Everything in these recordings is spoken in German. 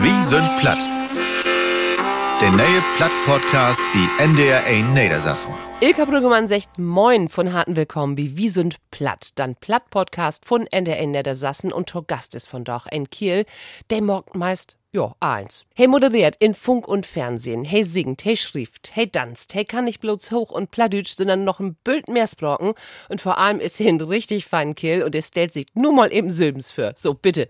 Wie sind platt? Der neue Platt-Podcast, die NDR 1 Niedersassen. Ilka Brüggemann sagt Moin von harten Willkommen wie Wie sind platt. Dann Platt-Podcast von NDR Niedersassen und Tor Gast ist von doch in Kiel. Der morgt meist ja, eins. Hey moderiert in Funk und Fernsehen. Hey singt, hey schrift, hey danst. Hey kann nicht bloß hoch und plattdütsch, sondern noch ein Bild mehr sprochen. Und vor allem ist ein richtig fein Kill und er stellt sich nur mal eben Sülbens für. So, bitte.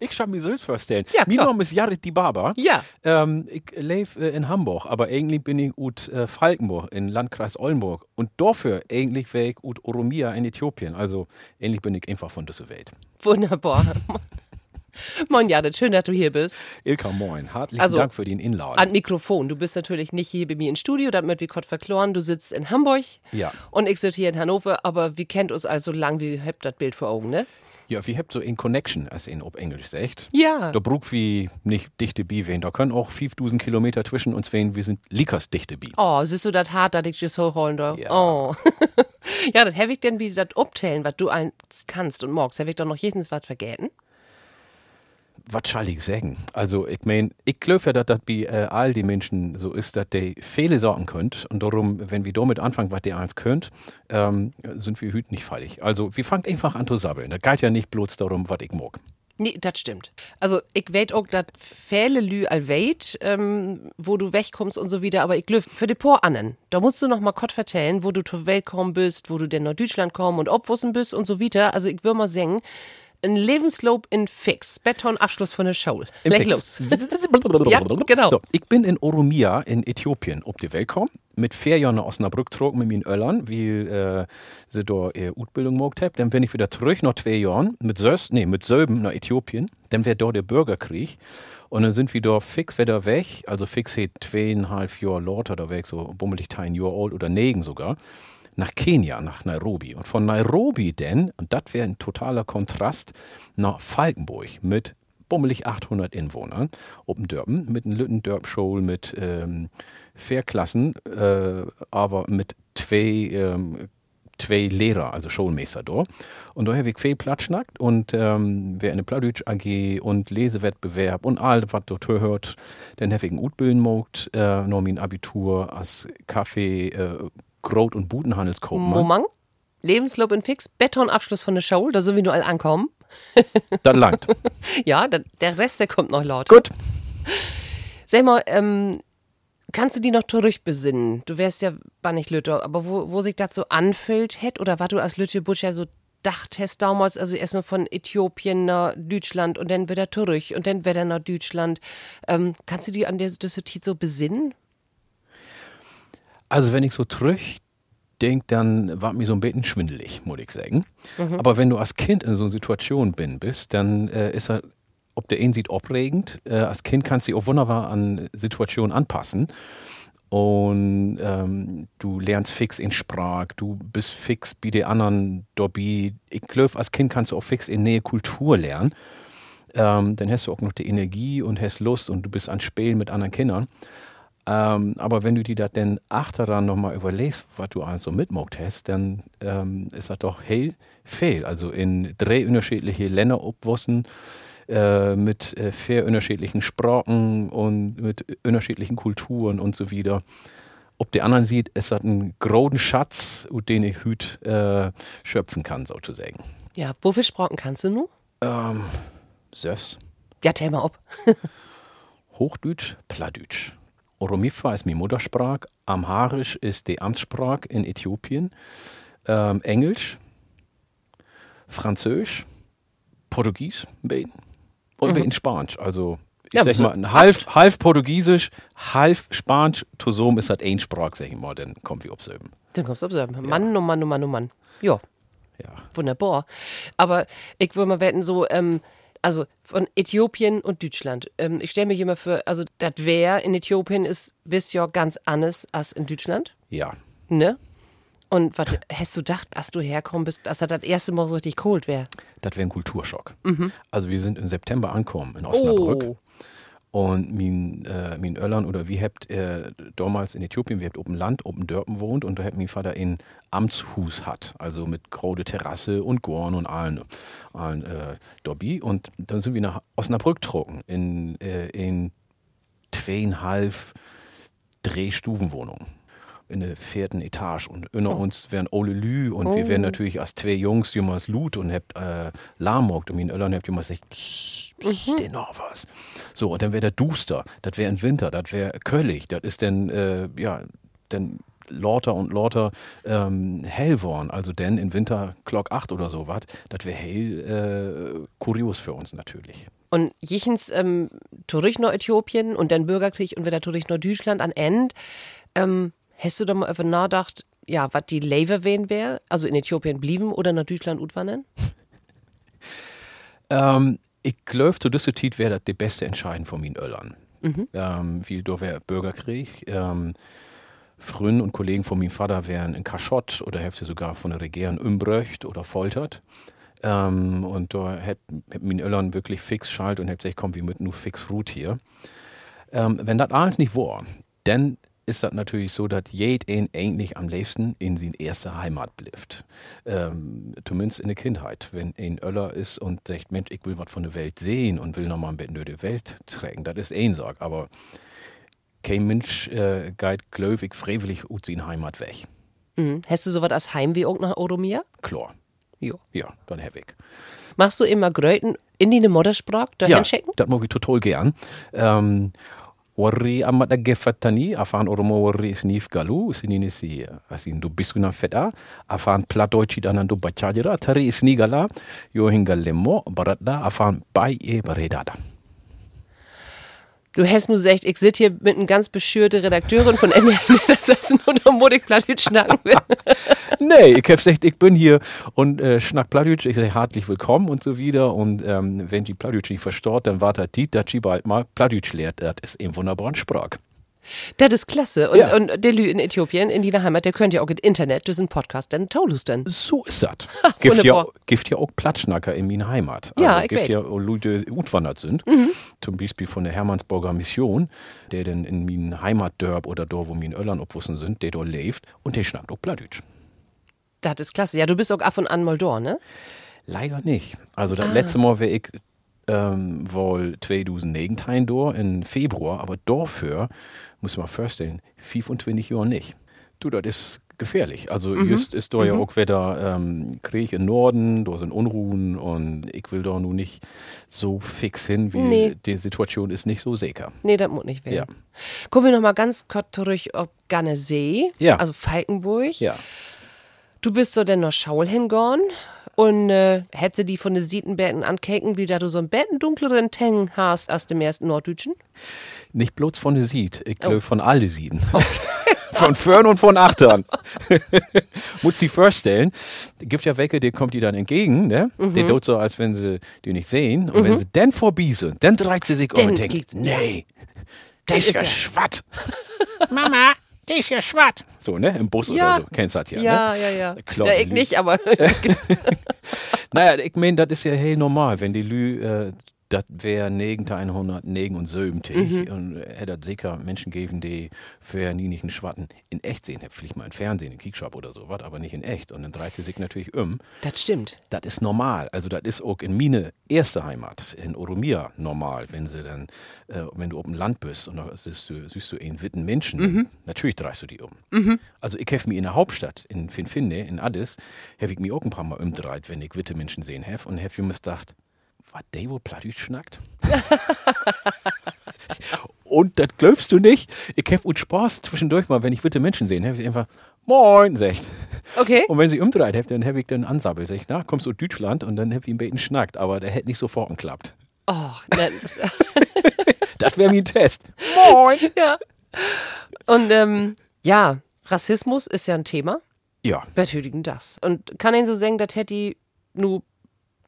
Ich schau mir selbst vorstellen. Ja, Mein. Name ist Jared Di Baba. Ja. Ähm, ich lebe äh, in Hamburg, aber eigentlich bin ich ut äh, Falkenburg in Landkreis Oldenburg. Und dafür eigentlich wäre ich ut Oromia in Äthiopien. Also eigentlich bin ich einfach von dieser Welt. Wunderbar. Moin Janet, schön, dass du hier bist. Ilka, moin. Herzlichen Also, Dank für den Inladen. An Mikrofon. Du bist natürlich nicht hier bei mir im Studio, damit wir kurz verkloren. Du sitzt in Hamburg. Ja. Und ich sitze hier in Hannover, aber wir kennt uns also lang, wie habt das Bild vor Augen, ne? Ja, wir habt so in Connection, als in ob Englisch sagt. Ja. Da brug wie nicht dichte Bi wen. Da können auch 5000 Kilometer zwischen uns wehen. Wir sind likas dichte Bi. Oh, siehst du das hart, dass ich das hochholen darf? Ja. Oh. ja, das habe ich denn wie das abteilen, was du eins kannst und magst. Habe ich doch noch jens was vergessen? Was soll ich sagen? Also, ich mein, ich glaube ja, dass das bei äh, all die Menschen so ist, dass die Fehler sorgen könnt. Und darum, wenn wir damit anfangen, was ihr eins könnt, ähm, sind wir hüt nicht fallig. Also, wir fangen einfach an zu sabbeln. Das geht ja nicht bloß darum, was ich mag. Nee, das stimmt. Also, ich weet auch, dass viele Lü allweit, ähm, wo du wegkommst und so wieder, aber ich glüff für die paar annen. Da musst du noch mal kurz vertellen, wo du zur Welt kommen bist, wo du denn nach Deutschland kommen und obwussen bist und so wieder. Also, ich würde mal sagen, ein Lebenslob in Fix. Betonabschluss von der Show. Im Leg los. Ja, genau. So, ich bin in Oromia in Äthiopien auf die Welt gekommen. Mit vier Jahren nach Osnabrück zurück mit meinen Öllern, weil äh, sie da ihre Ausbildung gemacht haben. Dann bin ich wieder zurück nach zwei Jahren mit Sös, nee, mit Söben nach Äthiopien. Dann wäre da der Bürgerkrieg. Und dann sind wir da fix wieder weg. Also fix hat zweieinhalb Jahre lauter da weg, so bummelig ein Jahr alt oder negen sogar nach Kenia, nach Nairobi. Und von Nairobi denn, und das wäre ein totaler Kontrast, nach Falkenburg mit bummelig 800 Inwohnern, oben Dörpen, mit einem Lütten Dörp-Show, mit ähm, Fairklassen, äh, aber mit zwei, ähm, zwei Lehrer, also Schulmeister da. Und da habe ich viel Platz schnackt und ähm, wer eine Plattdeutsch AG und Lesewettbewerb und all was dort hört, dann habe ich äh, noch mein Abitur als Kaffee, äh, Grot- und Budenhandelskaufmann. Moment. Lebenslob in Fix. Betonabschluss von der Show. Da sind wir nur alle ankommen. Das langt. Ja, da, der Rest, der kommt noch laut. Gut. Sag mal, ähm, kannst du die noch zurückbesinnen? Du wärst ja bannig Lütter, aber wo, wo sich das so anfühlt hätt oder was du als Lütte Butcher so dacht hast damals, also erstmal von Äthiopien nach Deutschland und dann wieder zurück und dann wieder nach Deutschland. Ähm, kannst du die an der das so besinnen? Also wenn ich so zurückdenke, dann war mir so ein bisschen schwindelig, muss ich sagen. Aber wenn du als Kind in so einer Situation bin, bist, dann äh, ist er, ob der ihn sieht, aufregend. Äh, als Kind kannst du dich auch wunderbar an Situationen anpassen. Und ähm, du lernst fix in Sprach, du bist fix wie die anderen dabei. Ich glaube, als Kind kannst du auch fix in Nähe Kultur lernen. Ähm, dann hast du auch noch die Energie und hast Lust und du bist an Spielen mit anderen Kindern. Ähm, aber wenn du dir das dann achter dann nochmal überlegst, was du alles so mitmogt hast, dann ähm, ist das doch hell fehl. Also in drei unterschiedliche Länder obwussen, äh, mit äh, vier unterschiedlichen Sprachen und mit unterschiedlichen Kulturen und so wieder. Ob der anderen sieht, ist das ein großen Schatz, den ich hüt äh, schöpfen kann, sozusagen. Ja, wofür Sprachen kannst du nun? Ähm, Söfs. Ja, tell mal ob. Hochdeutsch, Plattdeutsch. Oromifa ist meine Muttersprache, Amharisch ist die Amtssprache in Äthiopien, ähm, Englisch, Französisch, Portugies, bisschen, und ein bisschen Spanisch. Also ich Ja, sag mal, halb, halb Portugiesisch, halb Spanisch, zusammen ist das ein Sprache, sag ich mal, dann kommen wir aufs Selben. Dann kommst du observen. Mann, oh Mann, oh Mann, oh Mann. Ja, Ja. wunderbar. Aber ich würde mal wetten, so, ähm, also von Äthiopien und Deutschland. Ähm, ich stelle mir immer für, also das wäre in Äthiopien ist, wisst ja ganz anders als in Deutschland, Ja. ne? Und was hast du gedacht, als du herkommen bist, dass das das erste Mal so richtig cold wäre? Das wäre ein Kulturschock. Also wir sind im September angekommen in Osnabrück. Oh. Und mein, äh, mein Öllern oder wie habt äh, damals in Äthiopien, wir habt oben Land, oben Dörpen wohnt und da hat mein Vater ein Amtshus hat, also mit grode Terrasse und Gorn und allen, allen äh, Dobby. Und dann sind wir nach Osnabrück trocken in, äh, in zweieinhalb Drehstufenwohnungen in der vierten Etage und unter Oh. uns wären Ole Lü und wir wären natürlich als zwei Jungs jemals Lut und habt äh, Lahmogt und mein Öllern habt jemals gesagt, psst, psst, mhm. noch was. So, und dann wäre der Duster, das wäre im Winter, das wäre Köllig, das ist dann, äh, ja, dann lauter und lauter ähm, hell worden, also denn im Winter Glock 8 oder so was, das wäre hell äh, kurios für uns natürlich. Und jichens ähm, nach Äthiopien und dann Bürgerkrieg und wieder nach Deutschland an End. Ähm, hast du da mal über nachgedacht, ja, was die Lever wen wäre? Also in Äthiopien blieben oder nach Deutschland utwandern? Ähm, ich glaube, zu dieser Zeit wäre das die beste Entscheidung von meinen Öllern. Ähm, weil da wäre Bürgerkrieg. Ähm, Freunde und Kollegen von meinem Vater wären in Kaschott oder Hälfte sogar von der Regierung umbröcht oder foltert. Ähm, und da hätte hätt mein Öllern wirklich fix schalt und hätte gesagt, komm, wir mit nur fix Route hier. Ähm, wenn das alles nicht war, dann ist das natürlich so, dass jeder eigentlich am liebsten in seine erste Heimat bleibt. Ähm, zumindest in der Kindheit. Wenn ein Öller ist und sagt, Mensch, ich will was von der Welt sehen und will nochmal ein bisschen durch die Welt tragen, das ist ein Sorg. Aber kein Mensch äh, geht, ich, freiwillig aus seiner Heimat weg. Mhm. Hast du sowas als Heimweh auch nach Oromia? Klar. Jo. Ja, dann hab ich. Machst du immer Gröten in die Muttersprache da Ja, das mag ich total gern. Ähm, warri amma dhaggeeffatanii afaan oromoo warri isiniif galu isiniinis asiin dubbisuu nan fedha afaan plaatochiidhaan dubbachaa jira tarii isinii galaa yoo hin galle immoo baradhaa afaan baay'ee bareedaadha. Du hast nur gesagt, ich sitze hier mit einer ganz beschürte Redakteurin von NDR Niedersachsen und da muss ich Plattdeutsch schnacken. Nee, ich hab gesagt, ich bin hier und äh, schnack Plattdeutsch. Ich sage herzlich willkommen und so wieder. Und ähm, wenn die Plattdeutsch nicht verstaut, dann wartet die, dass sie bald mal Plattdeutsch lehrt. Das ist ein wunderbarer Sprach. Das ist klasse. Und, Ja. und der Lü in Äthiopien, in die Heimat, der könnt ja auch das Internet, das ist ein Podcast, dann Taulus dann. So ist das. Gibt ja, gibt ja auch Platschnacker in meiner Heimat. Ja, also ich gibt ja auch Leute, die utwandert sind. Zum Beispiel von der Hermannsburger Mission, der dann in meinen Heimatdörp oder da, wo meine Öllern obwussen sind, der dort lebt und der schnackt auch Plattdeutsch. Das ist klasse. Ja, du bist auch ab und an mal da, ne? Leider nicht. Also Ah. das letzte Mal wäre ich ähm, wohl 2019 da im Februar, aber dafür, muss man vorstellen, 25 Jahre nicht. Du, das ist gefährlich. Also Mhm. just ist da ja auch wieder ähm, Krieg im Norden, da sind Unruhen und ich will da nun nicht so fix hin, wie Nee. die Situation ist nicht so sicher. Nee, das muss nicht werden. Ja. Kommen wir noch mal ganz kurz zurück auf Gannesee, Ja. also Falkenburg. Ja. Du bist so denn noch Schaul hingegangen und äh, hättest du die von den Sietenbetten ankeken, wie da du so einen betten dunkleren Teng hast als dem ersten Norddeutschen? Nicht bloß von der Sied, ich Oh. glaube von alle Sieden. von Föhren und von Achtern. Muss sie vorstellen, gibt ja welche, die kommt die dann entgegen, ne? Mhm. Die tut so, als wenn sie die nicht sehen. Und wenn sie dann vorbei sind, dann dreht sie sich um und denkt, nee, das ist ja schwatt. Mama, die ist ja schwatt. So, ne? Im Bus Ja. oder so. Kennst du das ja, Ja, ne? ja, ja. Klar, ja, ich Lü- nicht, aber Naja, ich meine, das ist ja hey normal, wenn die Lü, äh, das wäre negen 100, negen und sömtig. Und hätte das sicher Menschen geben, die für nie nicht einen Schwatten in echt sehen. Hätte vielleicht mal im Fernsehen, in Kickshop oder so was, aber nicht in echt. Und dann dreht sie sich natürlich um. das stimmt. Das ist normal. Also das ist auch in meine erste Heimat, in Oromia, normal, wenn sie dann, äh, wenn du auf dem Land bist und da siehst du, siehst du einen witten Menschen, natürlich drehst du die um. Also ich habe mich in der Hauptstadt, in Finfinne, in Addis, habe ich mich auch ein paar Mal umdreht, wenn ich witte Menschen sehen habe und habe mir gedacht, was der wohl Plattdeutsch schnackt? und das glaubst du nicht. Ich habe und Spaß zwischendurch mal, wenn ich witte Menschen sehen, habe ich einfach Moin, sagt. Okay. Und wenn sie umdreht dann habe ich dann ansabbelt. Sag ich, na, kommst du aus Deutschland? Und dann habe ich ihn beten schnackt. Aber der hätte nicht sofort geklappt. Oh, das, Das wäre mein Test. Moin. Ja. Und ähm, ja, Rassismus ist ja ein Thema. Ja, Betüdigen das. Und kann ihn so sagen, dass hätte die nur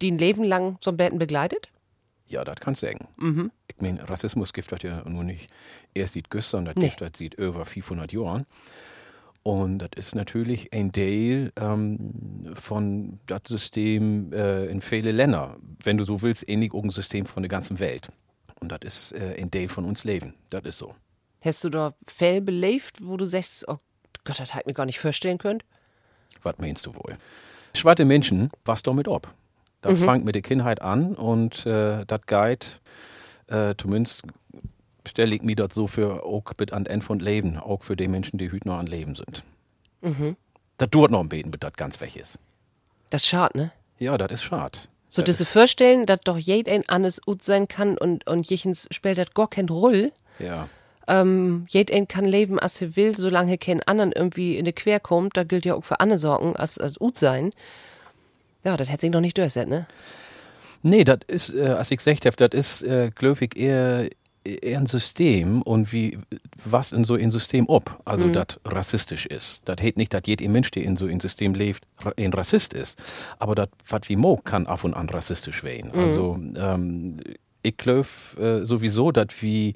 die ein Leben lang so ein Betten begleitet? ja, das kannst du sagen. Ich meine, Rassismus gibt das ja nur nicht erst sieht Güster und das Nee. gibt das sieht über 500 Jahren. Und das ist natürlich ein Teil ähm, von das System äh, in viele Länder. Wenn du so willst, ähnlich ein System von der ganzen Welt. Und das ist äh, ein Teil von uns Leben. Das ist so. Hast du da Fälle belebt, wo du sagst, oh Gott, das ich mir gar nicht vorstellen können? Was meinst du wohl? Schwarte Menschen, was damit ob? Das fängt mit der Kindheit an und äh, das geht, äh, zumindest stelle ich mir das so für auch bis an Ende von Leben, auch für die Menschen, die heute noch an Leben sind. Das dauert noch ein bisschen, bis das ganz weg ist. Das ist schade, ne? Ja, das ist schade. So, Das dass du vorstellen, dass doch jeder ein anderes Ut sein kann und, und jechens spielt das gar kein Roll. Ja. Ähm, jeder kann leben, als er will, solange kein anderen irgendwie in die Quer kommt. Da gilt ja auch für andere Sorgen als, als Ut sein. Ja, das hätte sich noch nicht durchgesetzt, ne? Nee, das ist, äh, als ich gesagt habe, das ist, äh, glaube ich, eher, eher ein System und wie, was in so ein System ob, also das rassistisch ist. Das heißt nicht, dass jeder Mensch, der in so ein System lebt, ein Rassist ist. Aber das, was wie Mo kann ab und an rassistisch werden. Also, ähm, ich glaube äh, sowieso, dass wie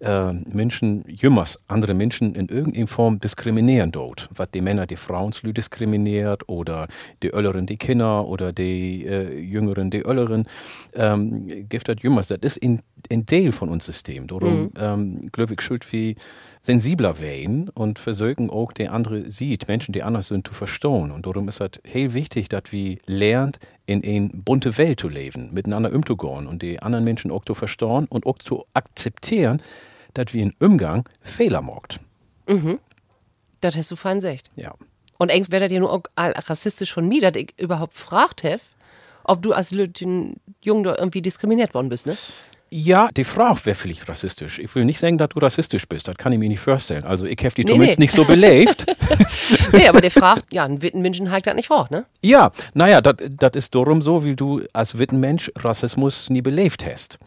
äh, Menschen, jümmers, andere Menschen in irgendeiner Form diskriminieren dort. Was die Männer die Frauen zu diskriminiert oder die Ölleren die Kinder oder die äh, Jüngeren die Ölleren. Ähm, das jümmers. Das ist in, in Teil von uns System. Darum, ähm, glaube ich, schuld wie sensibler werden und versuchen auch, die andere sieht, Menschen, die anders sind, zu verstehen. Und darum ist es heel wichtig, dass wir lernt, in eine bunte Welt zu leben, miteinander umzugehen und die anderen Menschen auch zu verstehen und auch zu akzeptieren, dass wir in Umgang Fehler macht. Das hast du fein gesagt. Ja. Und ängst wäre das ja nur auch rassistisch von mir, dass ich überhaupt gefragt habe, ob du als Jung da irgendwie diskriminiert worden bist, ne? Ja, die Frage wäre vielleicht rassistisch. Ich will nicht sagen, dass du rassistisch bist. Das kann ich mir nicht vorstellen. Also ich habe die Nee, zumindest nee. nicht so belebt. nee, aber der fragt, ja, ein Wittenmenschen halt das nicht vor, ne? Ja, naja, das ist darum so, wie du als Wittenmensch Rassismus nie belebt hast.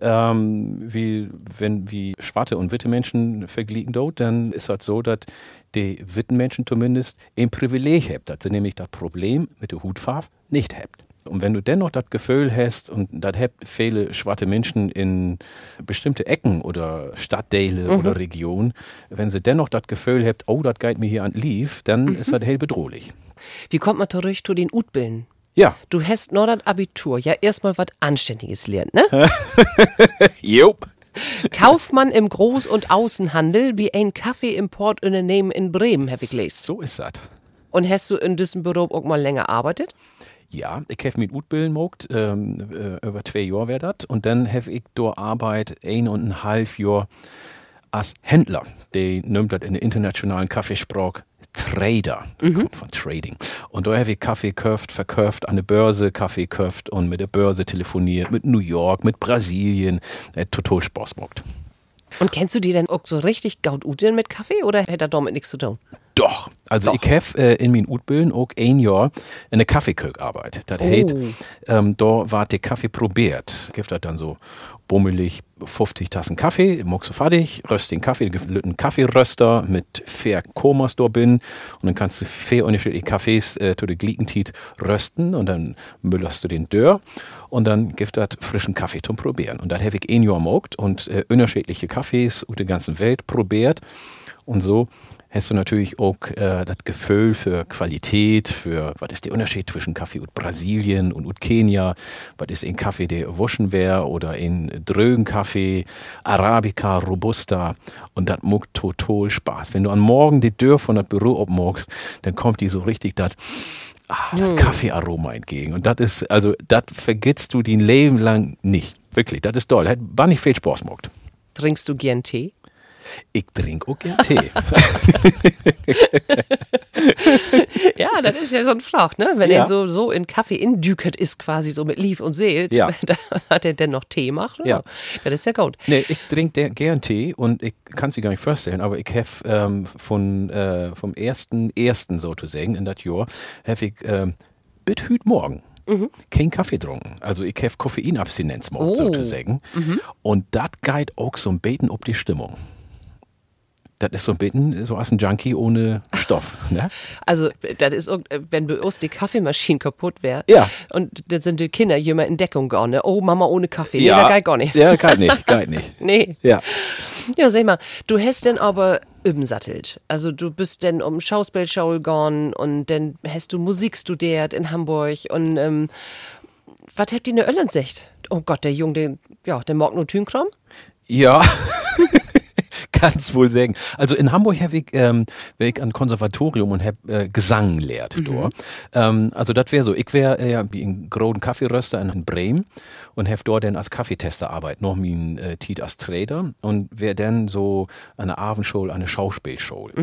Ähm, wie, wenn wie schwarze und witte Menschen verglichen dort, dann ist das so, dass die Wittenmenschen zumindest ein Privileg haben, dass sie nämlich das Problem mit der Hutfarbe nicht haben. Und wenn du dennoch das Gefühl hast, und das haben viele schwarze Menschen in bestimmte Ecken oder Stadtteile oder Regionen, wenn sie dennoch das Gefühl habt, oh, das geht mir hier an Lief, dann ist das hell bedrohlich. Wie kommt man zurück zu den Utbillen? Ja. Du hast nur das Abitur, ja erstmal was Anständiges lernt, ne? Jupp. Kaufmann im Groß- und Außenhandel wie ein Kaffeeimportunternehmen in Bremen, hab ich gelesen. So ist das. Und hast du in diesem Büro auch mal länger arbeitet? Ja, ich habe mit Utbilden mogt, ähm, äh, über zwei Jahre wär dat. Und dann habe ich dort Arbeit ein und ein halb Jahr als Händler. Die nimmt das in der internationalen Kaffeesprach Trader, kommt von Trading. Und da habe ich Kaffee gekauft, verkauft, an der Börse Kaffee gekauft und mit der Börse telefoniert, mit New York, mit Brasilien. Äh, total Spaß gemacht. Und kennst du die denn auch so richtig gaut Uten mit Kaffee oder hätte er damit nichts zu tun? Doch. Also Doch. ich habe äh, in min Utbilden auch ein Jahr in der Kaffeekirk arbeitet. Das heißt, ähm, da war der Kaffee probiert. Gibt das dann so bummelig 50 Tassen Kaffee, muckst du fertig, röst den Kaffee, einen Kaffeeröster mit vier Komas da bin und dann kannst du vier unterschiedliche Kaffees äh, zu der Glikentit rösten und dann müllerst du den Dörr und dann gibt das frischen Kaffee zum Probieren. Und das habe ich ein Jahr und äh, unterschiedliche Kaffees aus der ganzen Welt probiert und so hast du natürlich auch äh, das Gefühl für Qualität, für was ist der Unterschied zwischen Kaffee aus Brasilien und aus Kenia, was ist ein Kaffee, der waschen wäre oder ein drögen Kaffee, Arabica, Robusta und das macht total Spaß. Wenn du am Morgen die Tür von das Büro abmorgst, dann kommt die so richtig das ah, das Kaffeearoma entgegen und das ist, also das vergisst du dein Leben lang nicht. Wirklich, das ist toll. Hat war nicht viel Spaß gemacht. Trinkst du gern Tee? Ich trinke auch gern Tee. Ja, das ist ja so ein Frauch, ne? Wenn Ja. er so, so in Kaffee indükert ist, quasi so mit Lief und Seel, Ja. da hat er denn noch Tee gemacht? Ja. Das ist ja gut. Nee, ich trinke gern Tee und ich kann es dir gar nicht vorstellen, aber ich habe ähm, von, äh, vom ersten, ersten sozusagen in das Jahr, habe ich ähm, bis heute Morgen kein Kaffee getrunken. Also ich habe Koffeinabstinenz gemacht, Oh. sozusagen. Und das geht auch so ein bisschen ob die Stimmung. Das ist so ein bisschen so als ein Junkie ohne Stoff. Ne? Also, das ist, wenn bei uns die Kaffeemaschine kaputt wäre. Ja. Und dann sind die Kinder jemand in Deckung gegangen. Ne? Oh, Mama ohne Kaffee. Nee, das geht gar nicht. Ja, geht nicht, geht nicht. Nee. Ja. Ja, sag mal, du hast denn aber übersattelt. Also du bist denn um Schauspielschau gegangen und dann hast du Musik studiert in Hamburg und ähm, was habt ihr in der gesagt? Oh Gott, der Junge, der Ja, der mag nur Tünkram. Ja, kann's wohl sagen. Also in Hamburg habe ich, ähm, wär ich an Konservatorium und hab äh, Gesang lehrt dort. Ähm, also das wäre so, ich wäre äh, ja wie ein großen Kaffeeröster in Bremen und hab dort dann als Kaffeetester arbeit, noch mein äh, Tiet als Trader und wäre dann so eine Abendschule, eine Schauspielschule.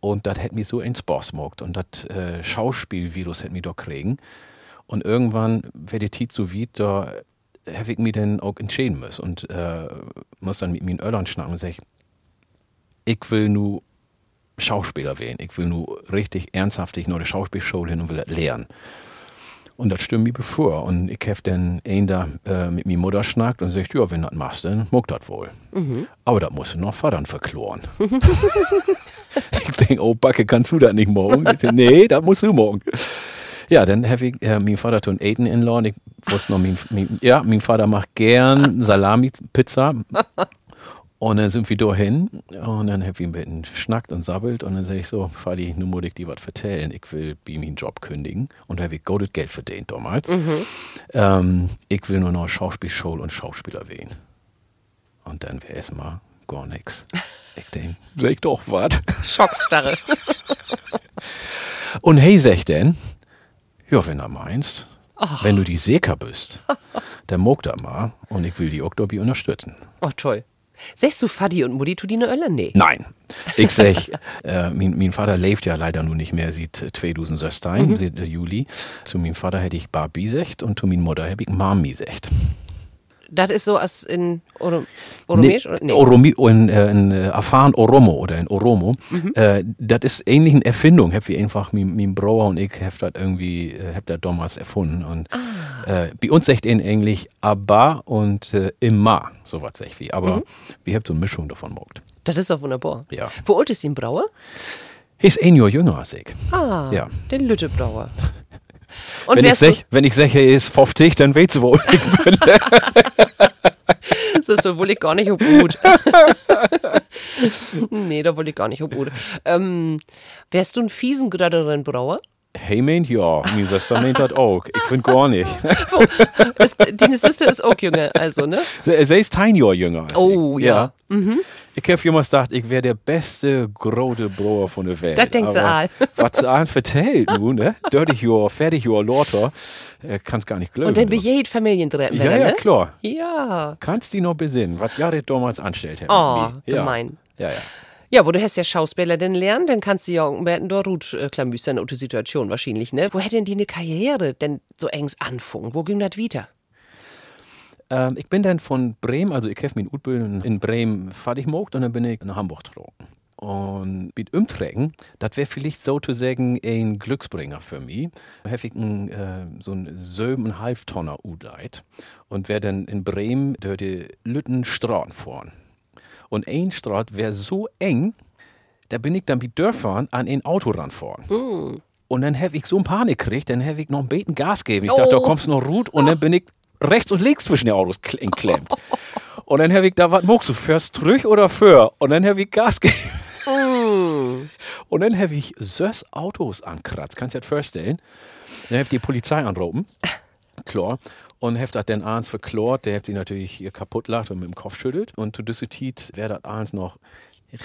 Und das hätte mich so ins Boss gemacht und das äh, Schauspielvirus hätte mich doch kriegen. Und irgendwann wäre die Tiet so weit, da habe ich mich dann auch entscheiden müssen und äh, muss dann mit meinen Öllern schnacken und sag, ich will nur Schauspieler werden. Ich will nur richtig ernsthaftig noch eine Schauspielschule hin und will das lernen. Und das stimmt mir bevor. Und ich habe dann einen da äh, mit meiner Mutter schnackt und sagt, ja, wenn du das machst, dann muck das wohl. Aber das musst du noch Vatern verkloren. ich denke, oh Backe, kannst du das nicht morgen? Ich denk, nee, das musst du morgen. Ja, dann habe ich äh, mein Vater tun Aiden in Law. Ich wusste noch, mein, mein, ja, mein Vater macht gern Salami-Pizza. Und dann sind wir da hin und dann habe ich ein bisschen schnackt und sabbelt und dann sage ich so, Fadi, nun muss ich dir was vertellen. Ich will bei meinen Job kündigen und da habe ich gutes Geld verdient damals. Ähm, ich will nur noch Schauspielschule und Schauspieler werden. Und dann wäre erstmal gar nichts. Ich denke, sag ich doch was. Schocksstarre. Und hey, sag ich denn, ja, wenn du meinst, wenn du die Seker bist, dann mog da mal und ich will die Oktobi unterstützen. Oh, toll. Sagst du Fadi und Mutti tu die ne Öller? Nee. Nein. Ich sag, äh, mein, mein Vater lebt ja leider nun nicht mehr, sieht äh, 2016, seit äh, Juli. Zu meinem Vater hätte ich Barbie gesagt und zu meiner Mutter hätte ich Mami gesagt. Das ist so als in Oro Oromisch? oder? Nee. Oromi, in, äh, in äh, Afan Oromo oder in Oromo. Äh, das ist ähnlich eine Erfindung. Hab wir einfach, mein, mein Bruder und ich, hab das irgendwie, äh, hab das damals erfunden. Und äh, bei uns sagt ihn eigentlich Abba und äh, Imma, sowas sagt wie. Aber wir haben so eine Mischung davon gemacht. Das ist doch wunderbar. Ja. Wo alt ist die Brauer? Ist ein Jahr jünger als ich. Ah, Ja. den Lüttebrauer. Und Wenn ich, du, sech, wenn ich sage, er ist 50, dann weht's wohl. das ist so wohl ich gar nicht ob gut. nee, da wollte ich gar nicht ob gut. Ähm, wärst du ein fiesen Gröderen Brauer? Hey, meint ja, mein Schwester meint das auch. Ich find gar nicht. Ist, deine Schwester ist auch jünger, also, ne? Sie ist ein Jahr jünger als Oh, ich. ja. Ich habe jemals gedacht, ich wäre der beste große Bruder von der Welt. Das denkt sie all. Was sie allen vertellt, nun, ne? 30 Jahre, 40 Jahre lauter, äh, kannst gar nicht glauben. Und dann du. bejeht Familientreffen, Ja, ja, ne? klar. Ja. Kannst die noch besinnen, was Jared damals anstellt hat. Oh, ja. gemein. Ja, ja. Ja, aber du hast ja Schauspieler denn lernen, dann kannst du ja werden dort gut äh, klamüstern die Situation wahrscheinlich, ne? Wo denn die eine Karriere denn so engs anfangen? Wo ging das wieder? Ähm, ich bin dann von Bremen, also ich habe meine Ausbildung in Bremen fertig gemacht und dann bin ich nach Hamburg getroffen. Und mit Umträgen, das wäre vielleicht sozusagen ein Glücksbringer für mich. Da habe ich äh, so ein siebeneinhalb Tonner Udleit und wäre dann in Bremen durch die Lüttenstraßen fahren. Und ein Straat wäre so eng, da bin ich dann mit Dörfern an ein Auto ranfahren. Und dann habe ich so eine Panik gekriegt, dann habe ich noch ein bisschen Gas gegeben. Ich dachte, da Oh. kommst du noch gut und dann bin ich rechts und links zwischen den Autos kl- enklemmt. Und dann habe ich da, was magst du, fährst zurück oder für? Und dann habe ich Gas gegeben. Und dann habe ich sechs Autos ankratzt, kannst du dir das vorstellen? Dann habe ich die Polizei anrufen, klar. Und habe das dann abends verklort, der hat sie natürlich hier kaputt lacht und mit dem Kopf schüttelt. Und zu Dissotit wäre das abends noch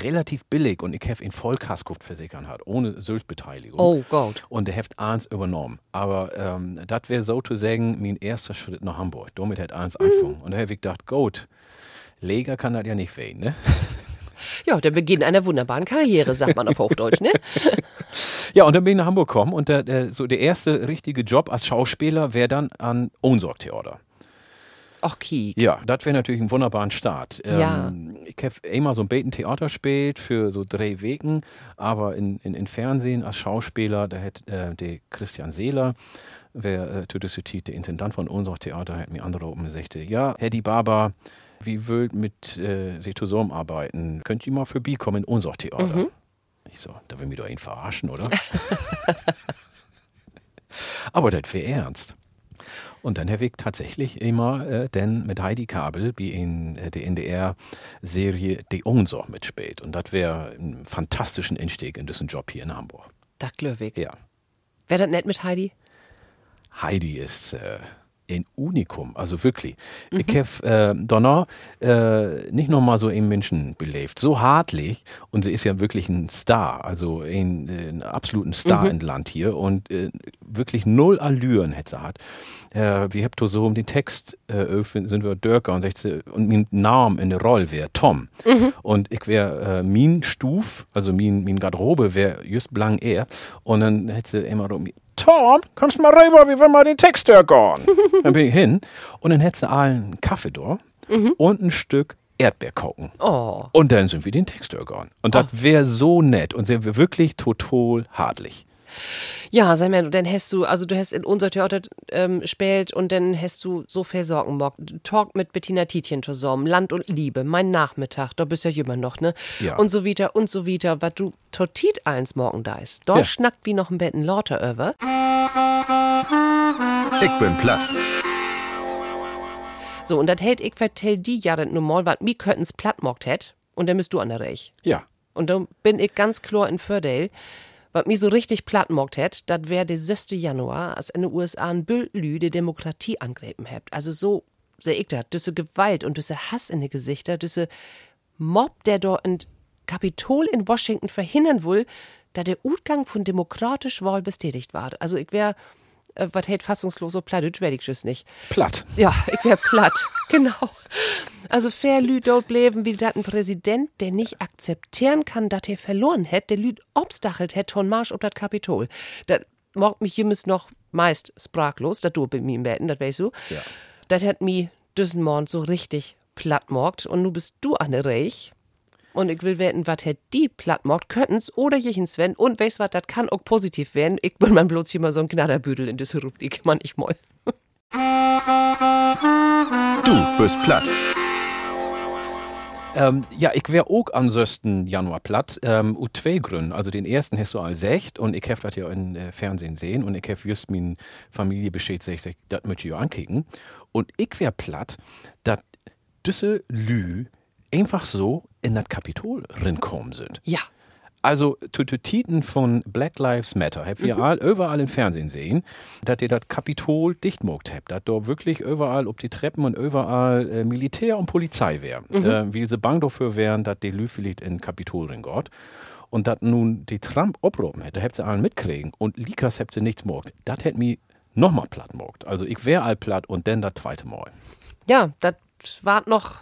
relativ billig und ich habe ihn Vollkasko versichern hat, ohne Syltbeteiligung. Oh Gott. Und der hat eins übernommen. Aber ähm, das wäre sozusagen mein erster Schritt nach Hamburg. Damit hat eins angefangen. Und da habe ich gedacht, gut, Leger kann das ja nicht wehen, ne? Ja, der Beginn einer wunderbaren Karriere, sagt man auf Hochdeutsch, ne? Ja, und dann bin ich nach Hamburg gekommen und der, der, so der erste richtige Job als Schauspieler wäre dann an Ohnsorgtheater. Ach, Kiek. Ja, das wäre natürlich ein wunderbarer Start. Ja. Ähm, ich habe einmal so ein Beten Theater gespielt für so drei Wegen, aber in, in, in Fernsehen als Schauspieler, da hätte äh, der Christian Seeler, wer äh, Tüdesütit, der Intendant von unserem Theater, hat mir andere oben gesagt, ja, Herr Di Baba, wie wollt mit äh, Sie zusammenarbeiten? Könnt ihr mal vorbeikommen in unser Theater? Ich so, da will mich doch ihn verarschen, oder? aber das wäre ernst. Und dann habe ich tatsächlich immer äh, denn mit Heidi Kabel wie in äh, der NDR-Serie Die Ohnsorg mitspielt. Und das wäre ein fantastischen Einstieg in diesen Job hier in Hamburg. Da Glöwig. Ja. Wäre das nett mit Heidi? Heidi ist, äh, ein Unikum, also wirklich. Ich habe äh, Donner äh, nicht noch mal so einen Menschen belebt, so hartlich. Und sie ist ja wirklich ein Star, also ein, äh, ein absoluten Star im Land hier. Und äh, wirklich null Allüren hätte sie hat. Äh, wir habt so um den Text äh, sind wir Dörker und, sechze, und mein Name in der Rolle wäre Tom. Und ich wäre äh, min Stuf, also min, min Garderobe wäre just blank er. Und dann hätte sie immer Tom, kommst mal rüber, wie wenn wir den Text hören. dann bin ich hin und dann hätte sie allen einen Kaffee da und ein Stück Erdbeerkuchen. Oh. Und dann sind wir den Text hören. Und das wäre so nett und wäre wirklich total hartlich. Ja, sag mal, dann hast du, also du hast in unser Theater ähm, spielt und dann hast du so viel Sorgen mock. Talk mit Bettina Tietjen zusammen, Land und Liebe, mein Nachmittag, da bist ja jemand noch, ne? Ja. Und so weiter und so weiter, was du totit eins morgen da ist. Da Ja. schnackt wie noch ein Betten Lauter über. Ich bin platt. So, und das hält ich vertell die Jahre normal, was mi können's platt mockt hätt. Und dann bist du an der Reich. Ja. Und dann bin ich ganz klar in Fördel. Was mich so richtig platt mockt hätt, das wär der 6. Januar, als in den USA ein Büllü die Demokratie angreifen hebt. Also so seh ich das. Düsse Gewalt und düsse Hass in die Gesichter, düsse Mob, der dort in Kapitol in Washington verhindern will, da der Utgang von demokratisch Wahl bestätigt war. Also ich wär, äh, was hält fassungslos so platt, werd ich tschüss nicht. Platt. Ja, ich wär platt. genau. Also fair Lü dort bleiben wie dat ein Präsident, der nicht akzeptieren kann, dat er verloren hätt, der Lüd obstachelt hätt ton Marsch ob dat Kapitol. Dat morgt mich jemals noch meist sprachlos, dat du bei mir im Betten, dat weißt du. Ja. Dat hat mi diesen Morgen so richtig platt morgt und nu bist du an der Reich. Und ich will wetten, wat hätt die platt morgt, könnten's oder jechen Sven und weißt wat, dat kann auch positiv werden. Ich bin mein bloß immer so ein Knatterbüdel in diese Rubrik, manchmal. Du bist platt. Ähm, ja, ich wär auch am 6. Januar platt, ähm, ut zwei Gründen. Also den ersten hast du all secht und ich hab das ja im äh, Fernsehen sehen und ich hab just min Familie beschädigt, sich, das möchte ich ja ankicken. Und ich wär platt, dass düsse Lü einfach so in das Kapitol rinkommen sind. Ja. Also, zu Titen von Black Lives Matter habt ihr all, überall im Fernsehen sehen, dass ihr das Kapitol dicht mogt habt, dass da wirklich überall ob die Treppen und überall äh, Militär und Polizei wären. Äh, wie sie bang dafür wären, dass die Lü vielleicht in Kapitol ringott. Und dass nun die Trump obroben hätte, hätte sie allen mitkriegen und Likas hätte nichts mogt. Das hätte mich nochmal platt mogt. Also, ich wär all platt und dann das zweite Mal. Ja, das war noch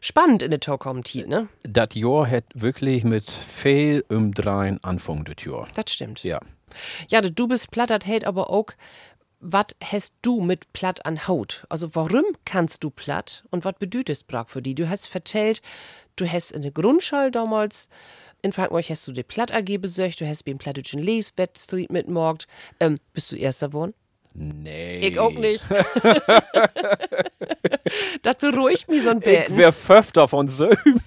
spannend in der Talk-Comedy, ne? Das Jahr hätte wirklich mit viel um dreien Anfang das Jahr. Das stimmt. Ja. Ja, du bist platt, das hält aber auch, was hast du mit platt an Haut? Also warum kannst du platt und was bedeutet es brach für die? Du hast vertellt, du hast in der Grundschule damals in Frankreich hast du die Platt AG besucht, du hast beim plattischen Les-Wettstreet mitmorgt. Ähm, bist du Erster geworden? Nee. Ich auch nicht. das beruhigt mich so ein Ich bisschen. wär Pföfter von Söben.